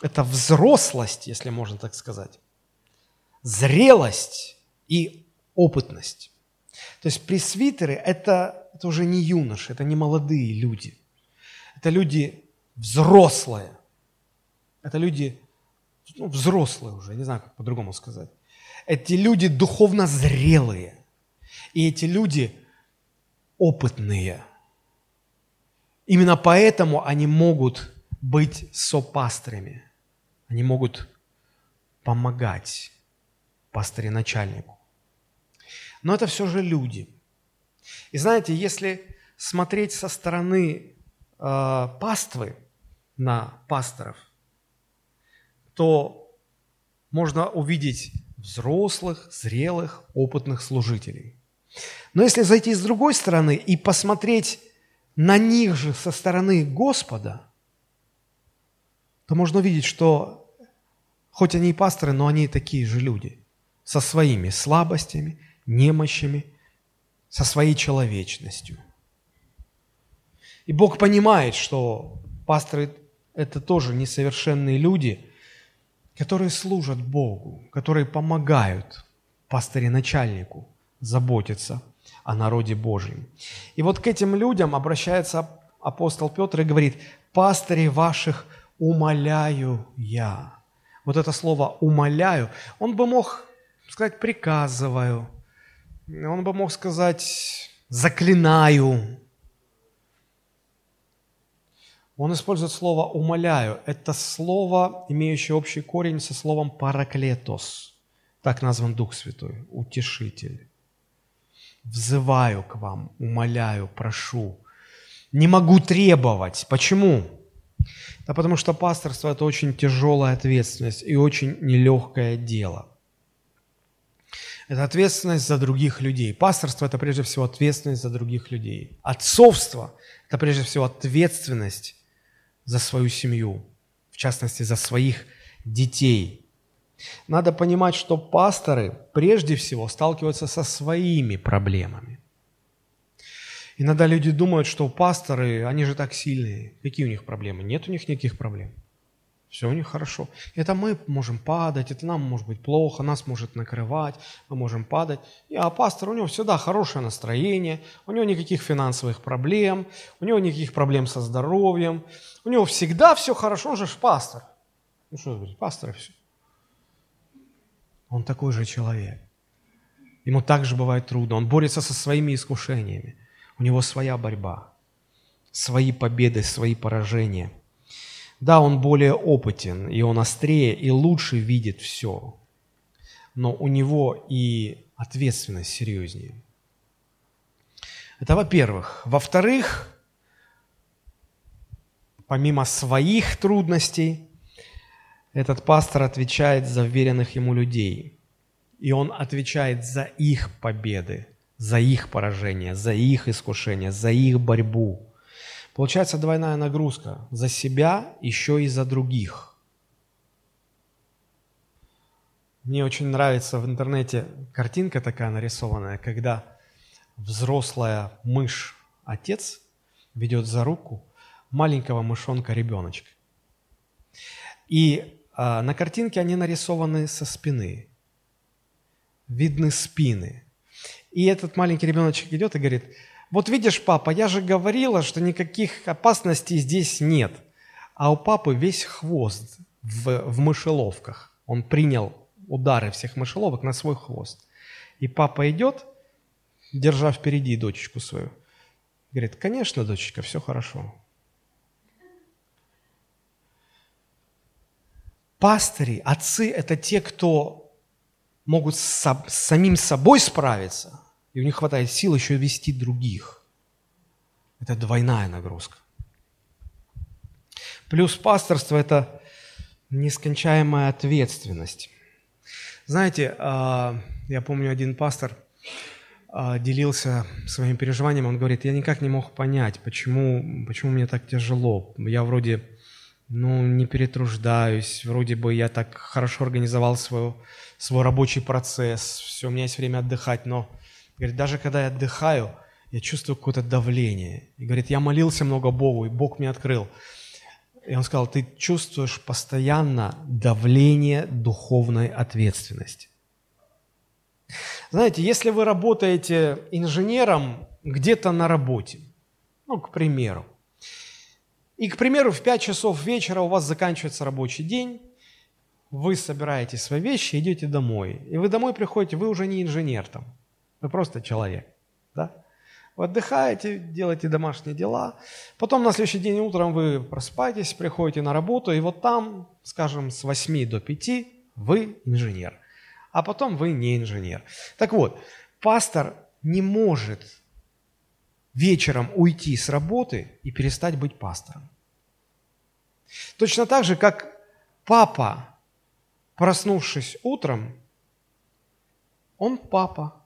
это взрослость, если можно так сказать, зрелость и опытность. То есть пресвитеры это, это уже не юноши, это не молодые люди. Это люди взрослые. Это люди ну, взрослые уже, не знаю, как по-другому сказать. Эти люди духовно зрелые. И эти люди опытные. Именно поэтому они могут быть сопастрами. Они могут помогать пастыре-начальнику. Но это все же люди. И знаете, если смотреть со стороны э, паствы на пасторов, то можно увидеть взрослых, зрелых, опытных служителей. Но если зайти с другой стороны и посмотреть на них же со стороны Господа, то можно увидеть, что хоть они и пасторы, но они такие же люди, со своими слабостями, немощами, со своей человечностью. И Бог понимает, что пасторы – это тоже несовершенные люди – которые служат Богу, которые помогают пастыре-начальнику заботиться о народе Божьем. И вот к этим людям обращается апостол Петр и говорит, «Пастыри ваших умоляю я». Вот это слово «умоляю», он бы мог сказать «приказываю», он бы мог сказать «заклинаю», он использует слово «умоляю». Это слово, имеющее общий корень со словом «параклетос». Так назван Дух Святой, утешитель. Взываю к вам, умоляю, прошу. Не могу требовать. Почему? Да потому что пасторство – это очень тяжелая ответственность и очень нелегкое дело. Это ответственность за других людей. Пасторство – это прежде всего ответственность за других людей. Отцовство – это прежде всего ответственность за свою семью, в частности, за своих детей. Надо понимать, что пасторы прежде всего сталкиваются со своими проблемами. Иногда люди думают, что пасторы, они же так сильные. Какие у них проблемы? Нет у них никаких проблем. Все у них хорошо. Это мы можем падать, это нам может быть плохо, нас может накрывать, мы можем падать. А пастор, у него всегда хорошее настроение, у него никаких финансовых проблем, у него никаких проблем со здоровьем, у него всегда все хорошо, он же пастор. Ну что говорить, пастор и все. Он такой же человек. Ему также бывает трудно. Он борется со своими искушениями. У него своя борьба, свои победы, свои поражения – да, он более опытен, и он острее, и лучше видит все, но у него и ответственность серьезнее. Это во-первых. Во-вторых, помимо своих трудностей, этот пастор отвечает за веренных ему людей. И он отвечает за их победы, за их поражения, за их искушения, за их борьбу. Получается двойная нагрузка за себя, еще и за других. Мне очень нравится в интернете картинка такая нарисованная, когда взрослая мышь, отец, ведет за руку маленького мышонка ребеночка. И а, на картинке они нарисованы со спины. Видны спины. И этот маленький ребеночек идет и говорит, вот видишь, папа, я же говорила, что никаких опасностей здесь нет. А у папы весь хвост в, в мышеловках. Он принял удары всех мышеловок на свой хвост. И папа идет, держа впереди дочечку свою. Говорит, конечно, дочечка, все хорошо. Пастыри, отцы – это те, кто могут с, самим собой справиться, и у них хватает сил еще вести других. Это двойная нагрузка. Плюс пасторство – это нескончаемая ответственность. Знаете, а, я помню, один пастор а, делился своим переживанием, он говорит, я никак не мог понять, почему, почему мне так тяжело. Я вроде ну, не перетруждаюсь, вроде бы я так хорошо организовал свой, свой рабочий процесс, все, у меня есть время отдыхать, но, говорит, даже когда я отдыхаю, я чувствую какое-то давление. И говорит, я молился много Богу, и Бог мне открыл. И он сказал, ты чувствуешь постоянно давление духовной ответственности. Знаете, если вы работаете инженером где-то на работе, ну, к примеру, и, к примеру, в 5 часов вечера у вас заканчивается рабочий день, вы собираете свои вещи, идете домой. И вы домой приходите, вы уже не инженер там, вы просто человек. Да? Вы отдыхаете, делаете домашние дела. Потом на следующий день утром вы просыпаетесь, приходите на работу, и вот там, скажем, с 8 до 5 вы инженер. А потом вы не инженер. Так вот, пастор не может вечером уйти с работы и перестать быть пастором. Точно так же, как папа, проснувшись утром, он папа,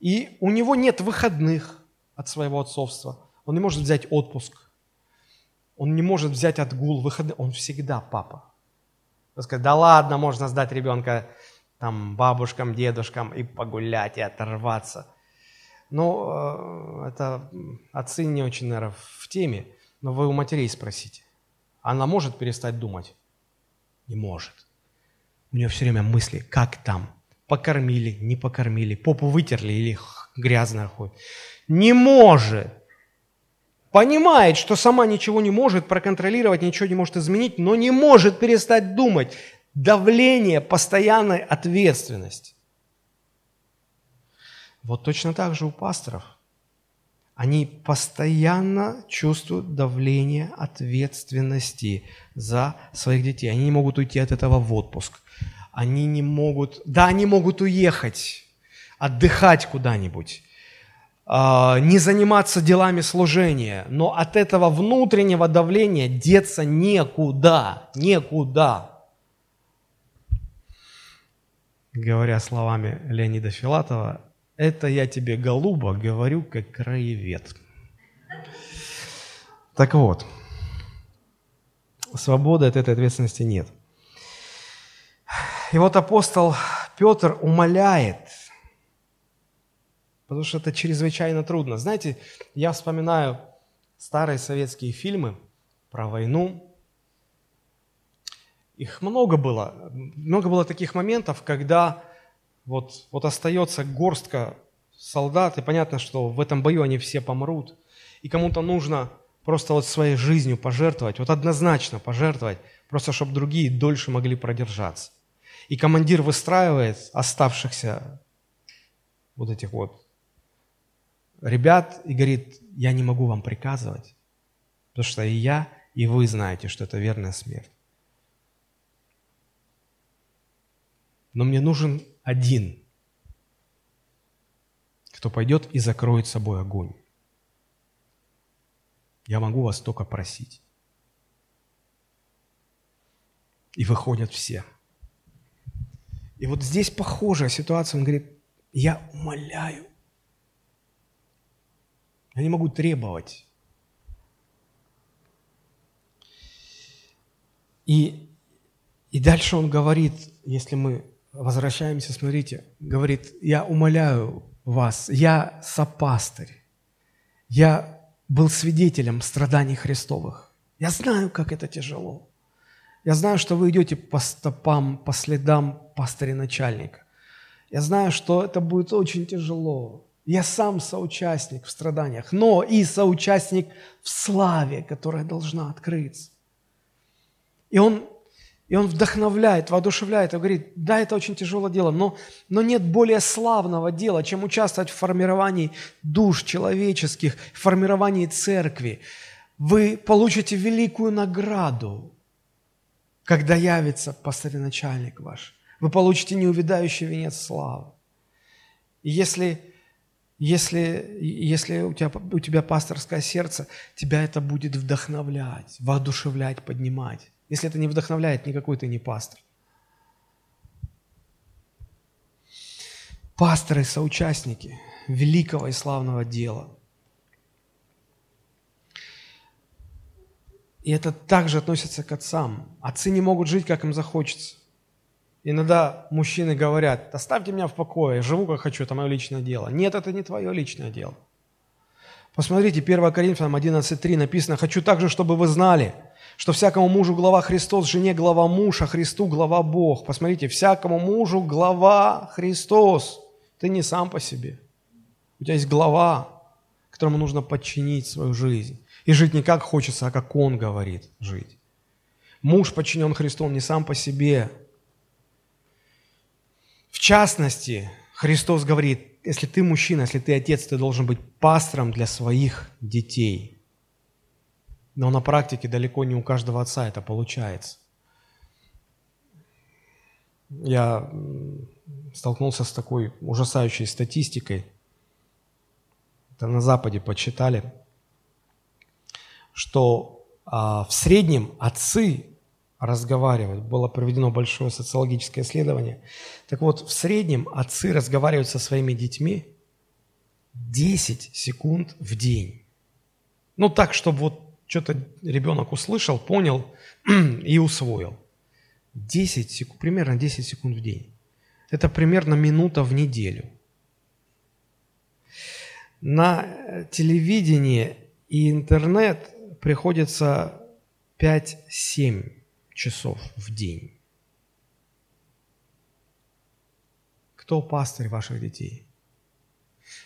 и у него нет выходных от своего отцовства. Он не может взять отпуск. Он не может взять отгул, выходные. Он всегда папа. Он скажет, да ладно, можно сдать ребенка там бабушкам, дедушкам и погулять, и оторваться. Но э, это отцы не очень, наверное, в теме. Но вы у матерей спросите. Она может перестать думать? Не может. У нее все время мысли, как там, покормили, не покормили, попу вытерли или грязно ходит. Не может. Понимает, что сама ничего не может проконтролировать, ничего не может изменить, но не может перестать думать. Давление постоянной ответственности. Вот точно так же у пасторов. Они постоянно чувствуют давление ответственности за своих детей. Они не могут уйти от этого в отпуск они не могут, да, они могут уехать, отдыхать куда-нибудь, а, не заниматься делами служения, но от этого внутреннего давления деться некуда, некуда. Говоря словами Леонида Филатова, это я тебе, голуба, говорю как краевед. Так вот, свободы от этой ответственности нет – и вот апостол Петр умоляет, потому что это чрезвычайно трудно. Знаете, я вспоминаю старые советские фильмы про войну. Их много было. Много было таких моментов, когда вот, вот остается горстка солдат, и понятно, что в этом бою они все помрут, и кому-то нужно просто вот своей жизнью пожертвовать, вот однозначно пожертвовать, просто чтобы другие дольше могли продержаться. И командир выстраивает оставшихся вот этих вот ребят и говорит, я не могу вам приказывать, потому что и я, и вы знаете, что это верная смерть. Но мне нужен один, кто пойдет и закроет собой огонь. Я могу вас только просить. И выходят все. И вот здесь похожая ситуация. Он говорит, я умоляю. Я не могу требовать. И, и дальше он говорит, если мы возвращаемся, смотрите, говорит, я умоляю вас, я сопастырь, я был свидетелем страданий Христовых. Я знаю, как это тяжело. Я знаю, что вы идете по стопам, по следам пастыря начальника. Я знаю, что это будет очень тяжело. Я сам соучастник в страданиях, но и соучастник в славе, которая должна открыться. И он, и он вдохновляет, воодушевляет, и говорит, да, это очень тяжелое дело, но, но нет более славного дела, чем участвовать в формировании душ человеческих, в формировании церкви. Вы получите великую награду, когда явится пастырь-начальник ваш. Вы получите неувидающий венец славы. И если, если, если у, тебя, у тебя пасторское сердце, тебя это будет вдохновлять, воодушевлять, поднимать. Если это не вдохновляет, никакой ты не пастор. Пасторы, соучастники великого и славного дела – И это также относится к отцам. Отцы не могут жить, как им захочется. Иногда мужчины говорят, оставьте меня в покое, живу как хочу, это мое личное дело. Нет, это не твое личное дело. Посмотрите, 1 Коринфянам 11.3 написано, «Хочу также, чтобы вы знали, что всякому мужу глава Христос, жене глава муж, а Христу глава Бог». Посмотрите, всякому мужу глава Христос. Ты не сам по себе. У тебя есть глава, которому нужно подчинить свою жизнь. И жить не как хочется, а как Он говорит жить. Муж подчинен Христу, он не сам по себе. В частности, Христос говорит, если ты мужчина, если ты отец, ты должен быть пастором для своих детей. Но на практике далеко не у каждого отца это получается. Я столкнулся с такой ужасающей статистикой. Это на Западе почитали что а, в среднем отцы разговаривают. Было проведено большое социологическое исследование. Так вот, в среднем отцы разговаривают со своими детьми 10 секунд в день. Ну так, чтобы вот что-то ребенок услышал, понял и усвоил. 10 секунд, примерно 10 секунд в день. Это примерно минута в неделю. На телевидении и интернет приходится 5-7 часов в день. Кто пастырь ваших детей?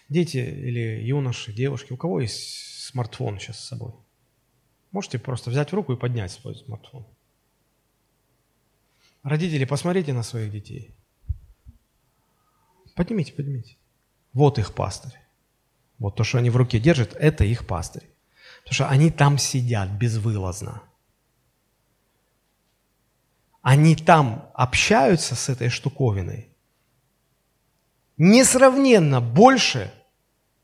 Дети или юноши, девушки, у кого есть смартфон сейчас с собой? Можете просто взять в руку и поднять свой смартфон. Родители, посмотрите на своих детей. Поднимите, поднимите. Вот их пастырь. Вот то, что они в руке держат, это их пастырь. Потому что они там сидят безвылазно. Они там общаются с этой штуковиной несравненно больше,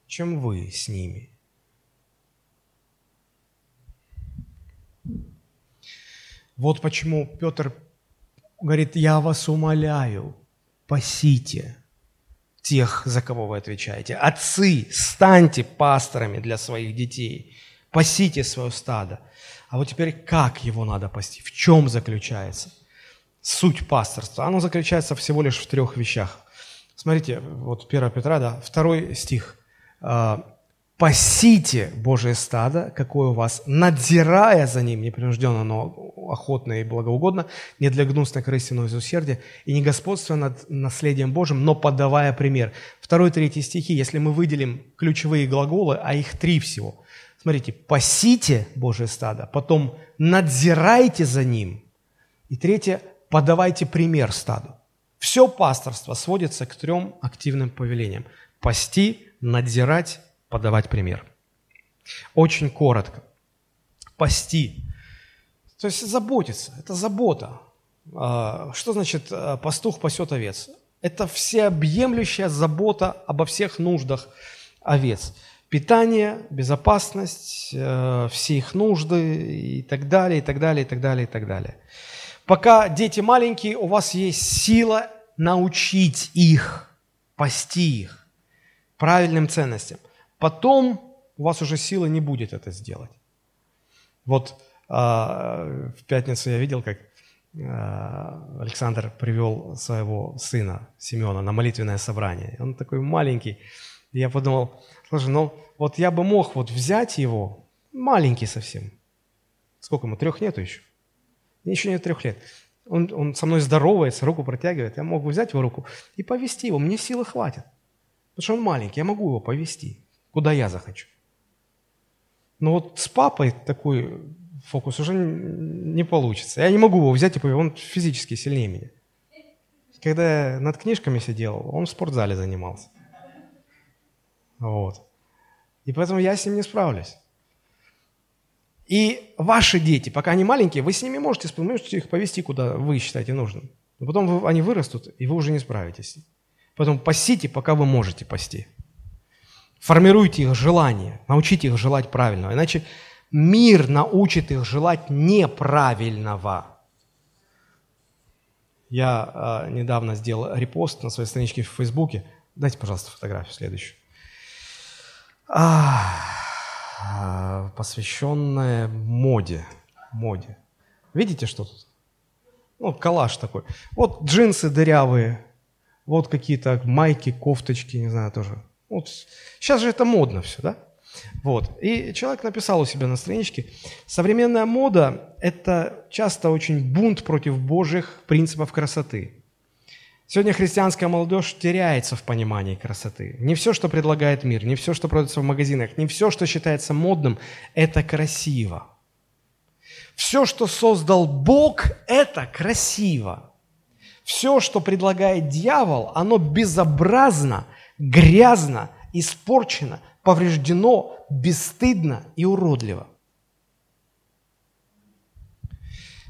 чем вы с ними. Вот почему Петр говорит, я вас умоляю, пасите тех, за кого вы отвечаете. Отцы, станьте пасторами для своих детей – пасите свое стадо. А вот теперь как его надо пасти? В чем заключается суть пасторства? Оно заключается всего лишь в трех вещах. Смотрите, вот 1 Петра, да, второй стих. «А, «Пасите Божие стадо, какое у вас, надзирая за ним непринужденно, но охотно и благоугодно, не для гнусной корысти, но из усердия, и не господствуя над наследием Божьим, но подавая пример». Второй, третий стихи, если мы выделим ключевые глаголы, а их три всего – Смотрите, пасите Божье стадо, потом надзирайте за ним. И третье, подавайте пример стаду. Все пасторство сводится к трем активным повелениям. Пасти, надзирать, подавать пример. Очень коротко. Пасти. То есть заботиться. Это забота. А, что значит а, пастух пасет овец? Это всеобъемлющая забота обо всех нуждах овец. Питание, безопасность, э, все их нужды и так далее, и так далее, и так далее, и так далее. Пока дети маленькие, у вас есть сила научить их, пасти их правильным ценностям. Потом у вас уже силы не будет это сделать. Вот э, в пятницу я видел, как Э, Александр привел своего сына Семена на молитвенное собрание. Он такой маленький. Я подумал, слушай, ну вот я бы мог вот взять его, маленький совсем. Сколько ему, трех нету еще? Еще нет трех лет. Он, он со мной здоровается, руку протягивает. Я могу взять его руку и повести его. Мне силы хватит. Потому что он маленький, я могу его повести, куда я захочу. Но вот с папой такой фокус уже не получится. Я не могу его взять, типа, он физически сильнее меня. Когда я над книжками сидел, он в спортзале занимался. Вот. И поэтому я с ним не справлюсь. И ваши дети, пока они маленькие, вы с ними можете, можете их повести, куда вы считаете нужным. Но потом вы, они вырастут, и вы уже не справитесь. Поэтому пасите, пока вы можете пасти. Формируйте их желание, научите их желать правильно. Иначе Мир научит их желать неправильного. Я э, недавно сделал репост на своей страничке в Фейсбуке. Дайте, пожалуйста, фотографию следующую. А, посвященная моде. Моде. Видите, что тут? Ну, коллаж такой. Вот джинсы дырявые, вот какие-то майки, кофточки, не знаю, тоже. Вот. Сейчас же это модно все, да? Вот. И человек написал у себя на страничке, современная мода – это часто очень бунт против божьих принципов красоты. Сегодня христианская молодежь теряется в понимании красоты. Не все, что предлагает мир, не все, что продается в магазинах, не все, что считается модным – это красиво. Все, что создал Бог – это красиво. Все, что предлагает дьявол, оно безобразно, грязно, испорчено – повреждено бесстыдно и уродливо.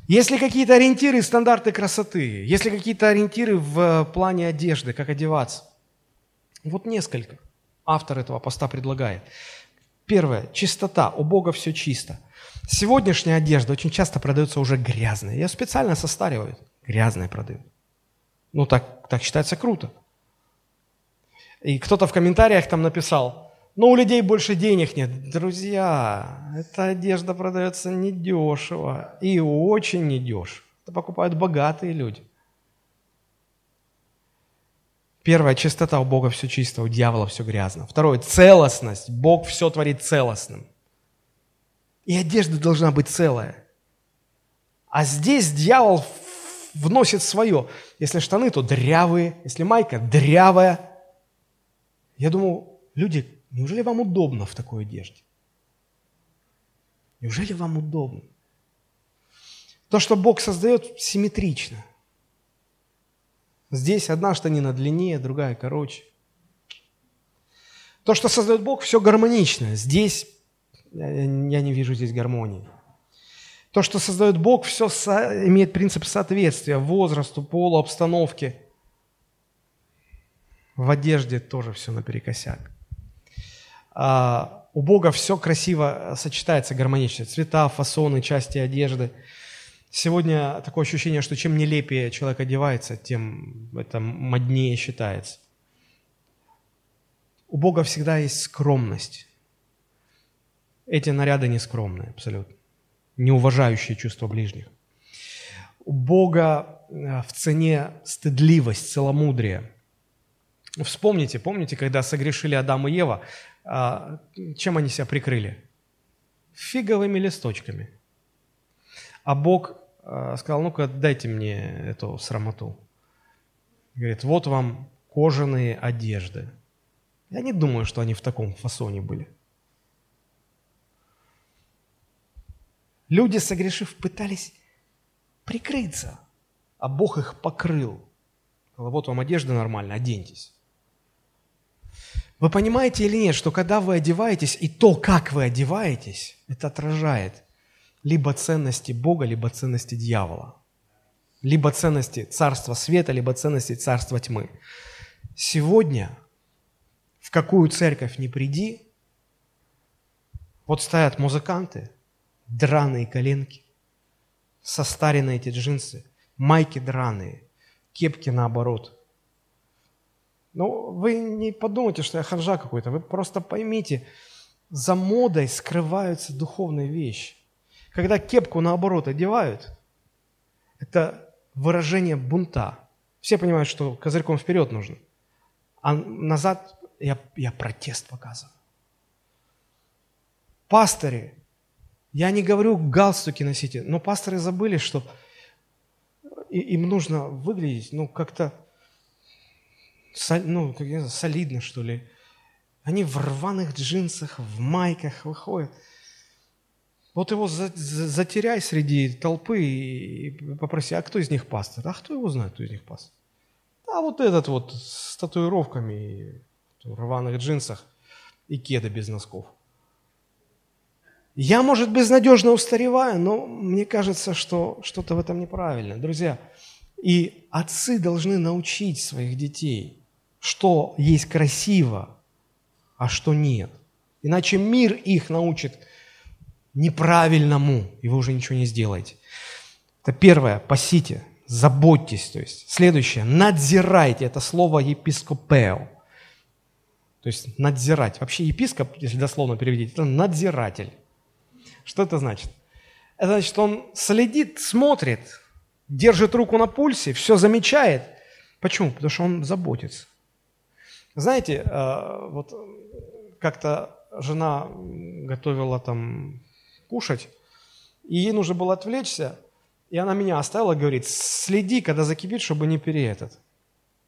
Если какие-то ориентиры, стандарты красоты, если какие-то ориентиры в плане одежды, как одеваться, вот несколько автор этого поста предлагает. Первое. Чистота. У Бога все чисто. Сегодняшняя одежда очень часто продается уже грязная. Ее специально состаривают. Грязная продают. Ну, так, так считается круто. И кто-то в комментариях там написал, но у людей больше денег нет. Друзья, эта одежда продается недешево и очень недешево. Это покупают богатые люди. Первое, чистота у Бога все чисто, у дьявола все грязно. Второе, целостность. Бог все творит целостным. И одежда должна быть целая. А здесь дьявол вносит свое. Если штаны, то дрявые, если майка дрявая. Я думаю, люди Неужели вам удобно в такой одежде? Неужели вам удобно? То, что Бог создает, симметрично. Здесь одна штанина длиннее, другая короче. То, что создает Бог, все гармонично. Здесь я не вижу здесь гармонии. То, что создает Бог, все имеет принцип соответствия возрасту, полу, обстановке. В одежде тоже все наперекосяк. А, у Бога все красиво сочетается гармонично. Цвета, фасоны, части одежды. Сегодня такое ощущение, что чем нелепее человек одевается, тем это моднее считается. У Бога всегда есть скромность. Эти наряды не скромные абсолютно, не уважающие чувства ближних. У Бога э, в цене стыдливость, целомудрие. Вспомните, помните, когда согрешили Адам и Ева, а, чем они себя прикрыли? Фиговыми листочками. А Бог а, сказал, ну-ка дайте мне эту срамоту. Говорит, вот вам кожаные одежды. Я не думаю, что они в таком фасоне были. Люди, согрешив, пытались прикрыться, а Бог их покрыл. Вот вам одежда нормальная, оденьтесь. Вы понимаете или нет, что когда вы одеваетесь, и то, как вы одеваетесь, это отражает либо ценности Бога, либо ценности дьявола. Либо ценности царства света, либо ценности царства тьмы. Сегодня в какую церковь не приди, вот стоят музыканты, драные коленки, состаренные эти джинсы, майки драные, кепки наоборот. Ну, вы не подумайте, что я ханжа какой-то, вы просто поймите, за модой скрываются духовные вещи. Когда кепку наоборот одевают, это выражение бунта. Все понимают, что козырьком вперед нужно. А назад я, я протест показываю. Пастыри, я не говорю галстуки носите, но пасторы забыли, что им нужно выглядеть, ну, как-то, ну, как, знаю, солидно, что ли. Они в рваных джинсах, в майках выходят. Вот его затеряй среди толпы и попроси, а кто из них пастор? А кто его знает, кто из них пастор? А вот этот вот с татуировками, в рваных джинсах и кеда без носков. Я, может, безнадежно устареваю, но мне кажется, что что-то в этом неправильно. Друзья, и отцы должны научить своих детей, что есть красиво, а что нет. Иначе мир их научит неправильному, и вы уже ничего не сделаете. Это первое, пасите, заботьтесь. То есть. Следующее, надзирайте. Это слово епископео. То есть надзирать. Вообще епископ, если дословно переведите, это надзиратель. Что это значит? Это значит, он следит, смотрит, держит руку на пульсе, все замечает. Почему? Потому что он заботится. Знаете, э, вот как-то жена готовила там кушать, и ей нужно было отвлечься, и она меня оставила, говорит, следи, когда закипит, чтобы не пере этот.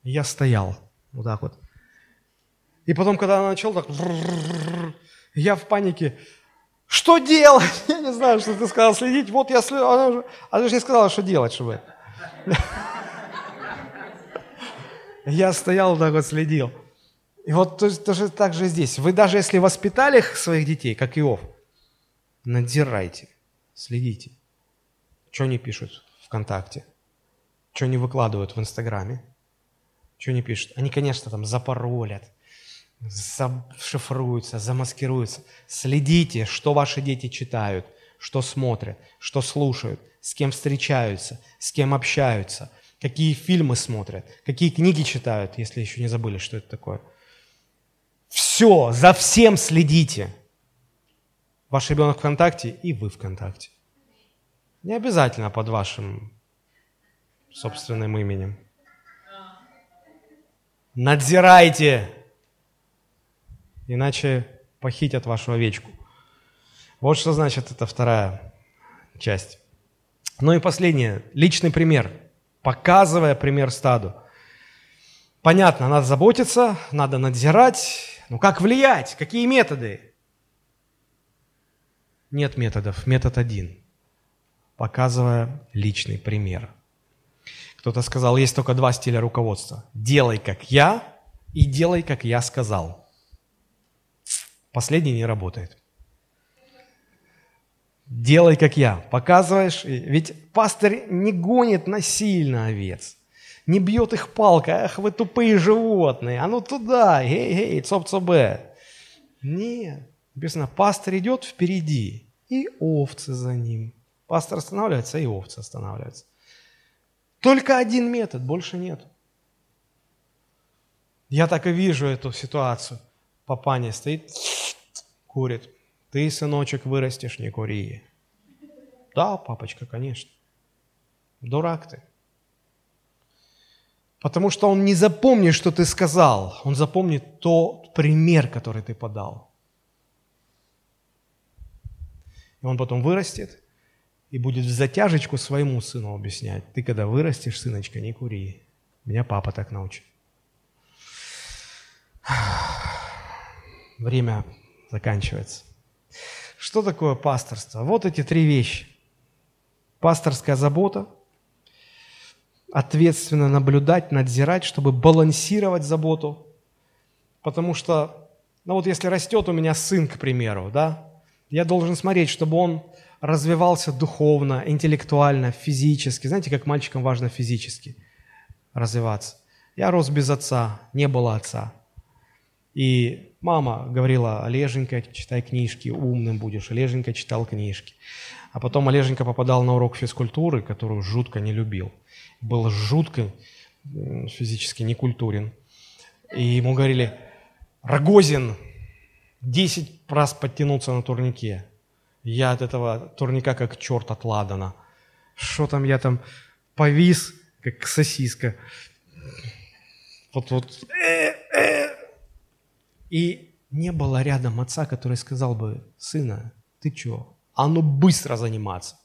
я стоял вот так вот. И потом, когда она начала так, я в панике, что делать? Я не знаю, что ты сказал, следить. Вот я слежу. Она же, она же не сказала, что делать, чтобы. Я стоял вот так вот следил. И вот тоже так же здесь. Вы даже если воспитали своих детей, как Иов, надзирайте, следите. Что они пишут ВКонтакте? Что они выкладывают в Инстаграме? Что они пишут? Они, конечно, там запаролят, зашифруются, замаскируются. Следите, что ваши дети читают, что смотрят, что слушают, с кем встречаются, с кем общаются, какие фильмы смотрят, какие книги читают, если еще не забыли, что это такое. Все, за всем следите. Ваш ребенок ВКонтакте и вы ВКонтакте. Не обязательно под вашим собственным именем. Надзирайте иначе похитят вашу овечку. Вот что значит эта вторая часть. Ну и последнее, личный пример, показывая пример стаду. Понятно, надо заботиться, надо надзирать, но как влиять, какие методы? Нет методов, метод один, показывая личный пример. Кто-то сказал, есть только два стиля руководства. Делай, как я, и делай, как я сказал – Последний не работает. Делай, как я. Показываешь. Ведь пастор не гонит насильно овец. Не бьет их палкой. Ах, вы тупые животные. А ну туда. Эй, эй, цоп-цобе. Нет. Написано, пастор идет впереди. И овцы за ним. Пастор останавливается, и овцы останавливаются. Только один метод, больше нет. Я так и вижу эту ситуацию. Папаня стоит, курит. Ты, сыночек, вырастешь, не кури. Да, папочка, конечно. Дурак ты. Потому что он не запомнит, что ты сказал. Он запомнит тот пример, который ты подал. И он потом вырастет и будет в затяжечку своему сыну объяснять. Ты когда вырастешь, сыночка, не кури. Меня папа так научил. Время заканчивается. Что такое пасторство? Вот эти три вещи. Пасторская забота, ответственно наблюдать, надзирать, чтобы балансировать заботу. Потому что, ну вот если растет у меня сын, к примеру, да, я должен смотреть, чтобы он развивался духовно, интеллектуально, физически. Знаете, как мальчикам важно физически развиваться. Я рос без отца, не было отца. И мама говорила, Олеженька, читай книжки, умным будешь. Олеженька читал книжки. А потом Олеженька попадал на урок физкультуры, которую жутко не любил. Был жутко физически некультурен. И ему говорили, Рогозин, 10 раз подтянуться на турнике. Я от этого турника как черт от Ладана. Что там я там повис, как сосиска. Вот, вот. И не было рядом отца, который сказал бы, сына, ты что? А ну быстро заниматься.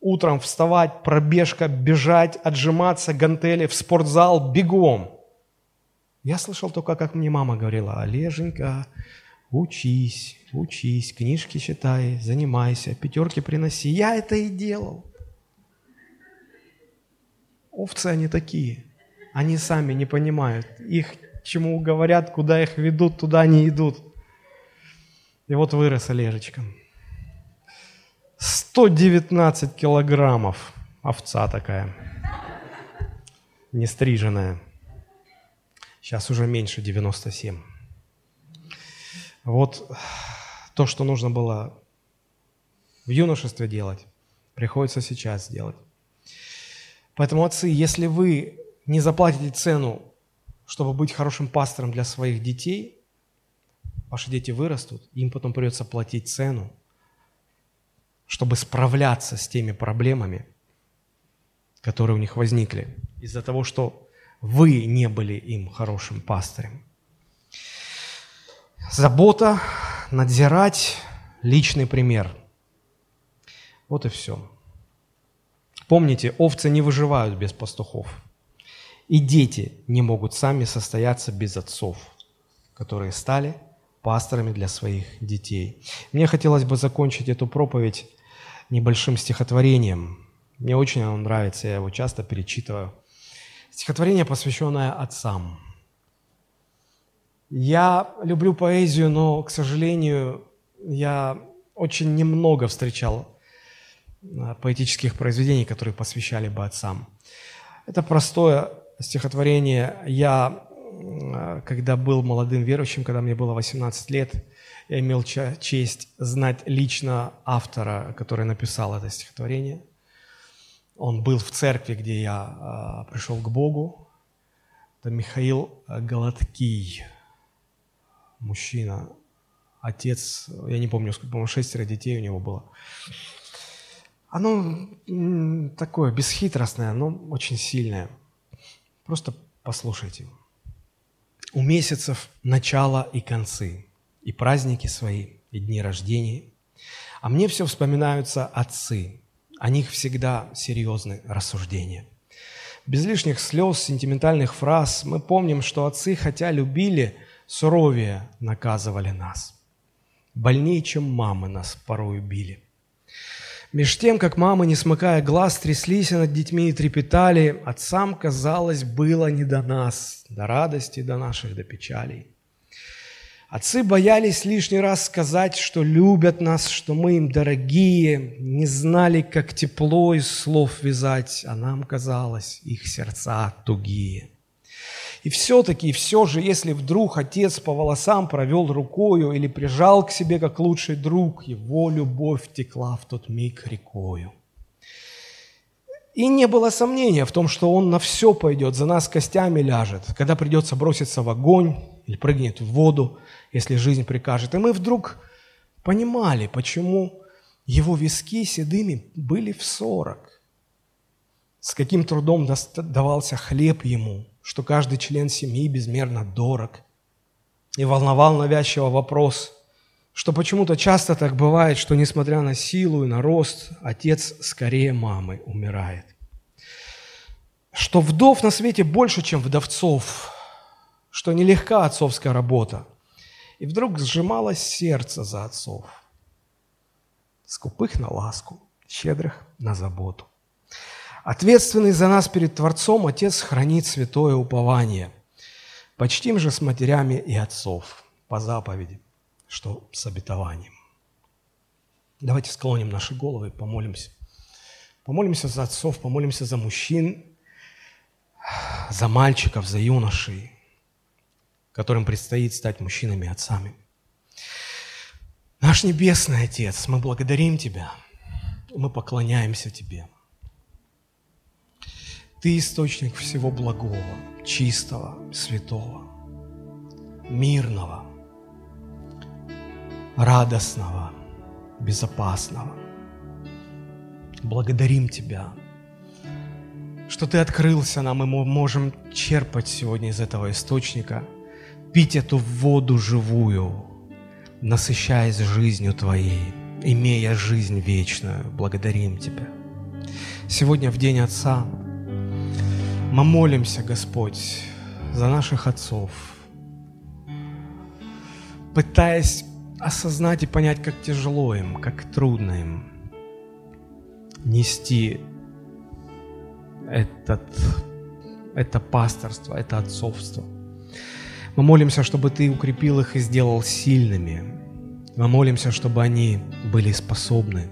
Утром вставать, пробежка, бежать, отжиматься, гантели, в спортзал, бегом. Я слышал только, как мне мама говорила, Олеженька, учись, учись, книжки читай, занимайся, пятерки приноси. Я это и делал. Овцы они такие. Они сами не понимают. Их чему говорят, куда их ведут, туда они идут. И вот вырос Олежечка. 119 килограммов. Овца такая. Нестриженная. Сейчас уже меньше 97. Вот то, что нужно было в юношестве делать, приходится сейчас делать. Поэтому, отцы, если вы не заплатите цену, чтобы быть хорошим пастором для своих детей, ваши дети вырастут, им потом придется платить цену, чтобы справляться с теми проблемами, которые у них возникли из-за того, что вы не были им хорошим пастырем. Забота, надзирать, личный пример. Вот и все. Помните, овцы не выживают без пастухов. И дети не могут сами состояться без отцов, которые стали пасторами для своих детей. Мне хотелось бы закончить эту проповедь небольшим стихотворением. Мне очень оно нравится, я его часто перечитываю. Стихотворение, посвященное отцам – я люблю поэзию, но, к сожалению, я очень немного встречал а, поэтических произведений, которые посвящали бы отцам. Это простое стихотворение. Я, а, когда был молодым верующим, когда мне было 18 лет, я имел честь знать лично автора, который написал это стихотворение. Он был в церкви, где я а, пришел к Богу. Это Михаил Голодкий мужчина, отец, я не помню, сколько, по-моему, шестеро детей у него было. Оно такое бесхитростное, но очень сильное. Просто послушайте. У месяцев начало и концы, и праздники свои, и дни рождения. А мне все вспоминаются отцы. О них всегда серьезны рассуждения. Без лишних слез, сентиментальных фраз мы помним, что отцы, хотя любили – суровее наказывали нас. Больнее, чем мамы нас порою били. Меж тем, как мамы, не смыкая глаз, тряслись над детьми и трепетали, отцам, казалось, было не до нас, до радости, до наших, до печалей. Отцы боялись лишний раз сказать, что любят нас, что мы им дорогие, не знали, как тепло из слов вязать, а нам казалось, их сердца тугие – и все-таки, все же, если вдруг отец по волосам провел рукою или прижал к себе как лучший друг, его любовь текла в тот миг рекою. И не было сомнения в том, что он на все пойдет, за нас костями ляжет, когда придется броситься в огонь или прыгнет в воду, если жизнь прикажет. И мы вдруг понимали, почему его виски седыми были в сорок. С каким трудом давался хлеб ему – что каждый член семьи безмерно дорог. И волновал навязчиво вопрос, что почему-то часто так бывает, что несмотря на силу и на рост, отец скорее мамы умирает. Что вдов на свете больше, чем вдовцов, что нелегка отцовская работа. И вдруг сжималось сердце за отцов, скупых на ласку, щедрых на заботу. Ответственный за нас перед Творцом Отец хранит святое упование. Почтим же с матерями и отцов по заповеди, что с обетованием. Давайте склоним наши головы и помолимся. Помолимся за отцов, помолимся за мужчин, за мальчиков, за юношей, которым предстоит стать мужчинами и отцами. Наш Небесный Отец, мы благодарим Тебя, мы поклоняемся Тебе. Ты источник всего благого, чистого, святого, мирного, радостного, безопасного. Благодарим Тебя, что Ты открылся нам, и мы можем черпать сегодня из этого источника, пить эту воду живую, насыщаясь жизнью Твоей, имея жизнь вечную. Благодарим Тебя. Сегодня в День Отца мы молимся, Господь, за наших отцов, пытаясь осознать и понять, как тяжело им, как трудно им нести этот, это пасторство, это отцовство – мы молимся, чтобы Ты укрепил их и сделал сильными. Мы молимся, чтобы они были способны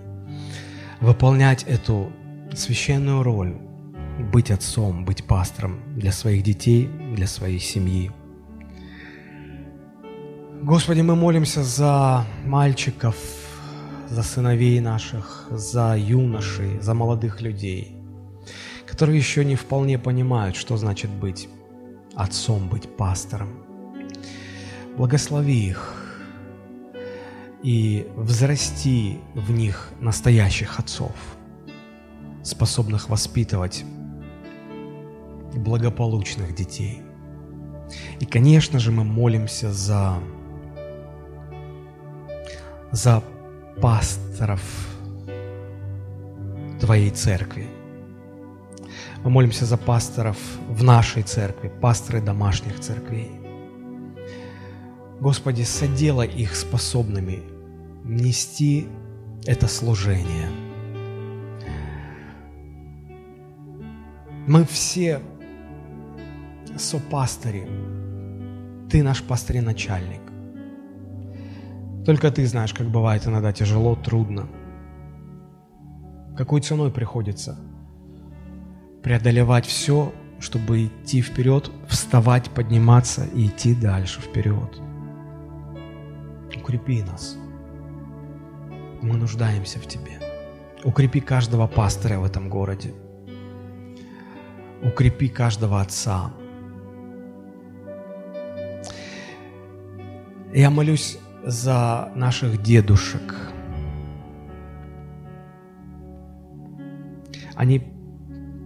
выполнять эту священную роль, быть отцом, быть пастором для своих детей, для своей семьи. Господи, мы молимся за мальчиков, за сыновей наших, за юношей, за молодых людей, которые еще не вполне понимают, что значит быть отцом, быть пастором. Благослови их и взрасти в них настоящих отцов, способных воспитывать благополучных детей. И, конечно же, мы молимся за, за пасторов Твоей церкви. Мы молимся за пасторов в нашей церкви, пасторы домашних церквей – Господи, соделай их способными нести это служение. Мы все сопастыри. Ты наш пастырь начальник. Только ты знаешь, как бывает иногда тяжело, трудно. Какой ценой приходится преодолевать все, чтобы идти вперед, вставать, подниматься и идти дальше вперед. Укрепи нас. Мы нуждаемся в Тебе. Укрепи каждого пастыря в этом городе. Укрепи каждого отца. Я молюсь за наших дедушек. Они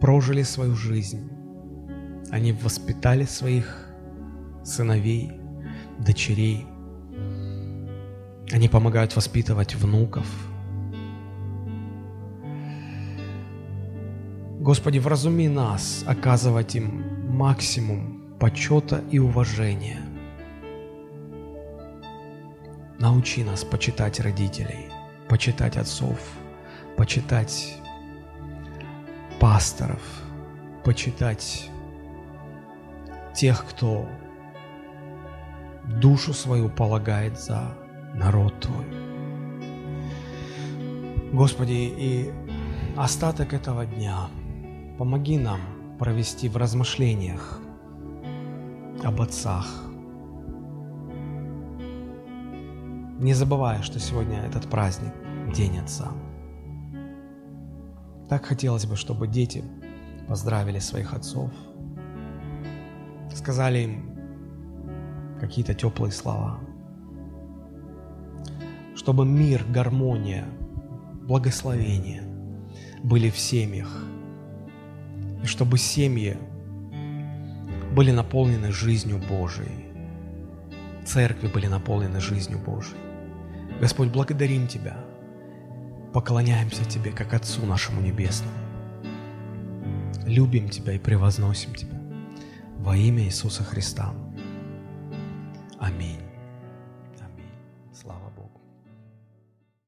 прожили свою жизнь. Они воспитали своих сыновей, дочерей. Они помогают воспитывать внуков. Господи, вразуми нас оказывать им максимум почета и уважения. Научи нас почитать родителей, почитать отцов, почитать пасторов, почитать тех, кто душу свою полагает за народ Твой. Господи, и остаток этого дня помоги нам провести в размышлениях об отцах. Не забывая, что сегодня этот праздник – День Отца. Так хотелось бы, чтобы дети поздравили своих отцов, сказали им какие-то теплые слова – чтобы мир, гармония, благословение были в семьях, и чтобы семьи были наполнены жизнью Божией, церкви были наполнены жизнью Божией. Господь, благодарим Тебя, поклоняемся Тебе, как Отцу нашему Небесному. Любим Тебя и превозносим Тебя во имя Иисуса Христа. Аминь.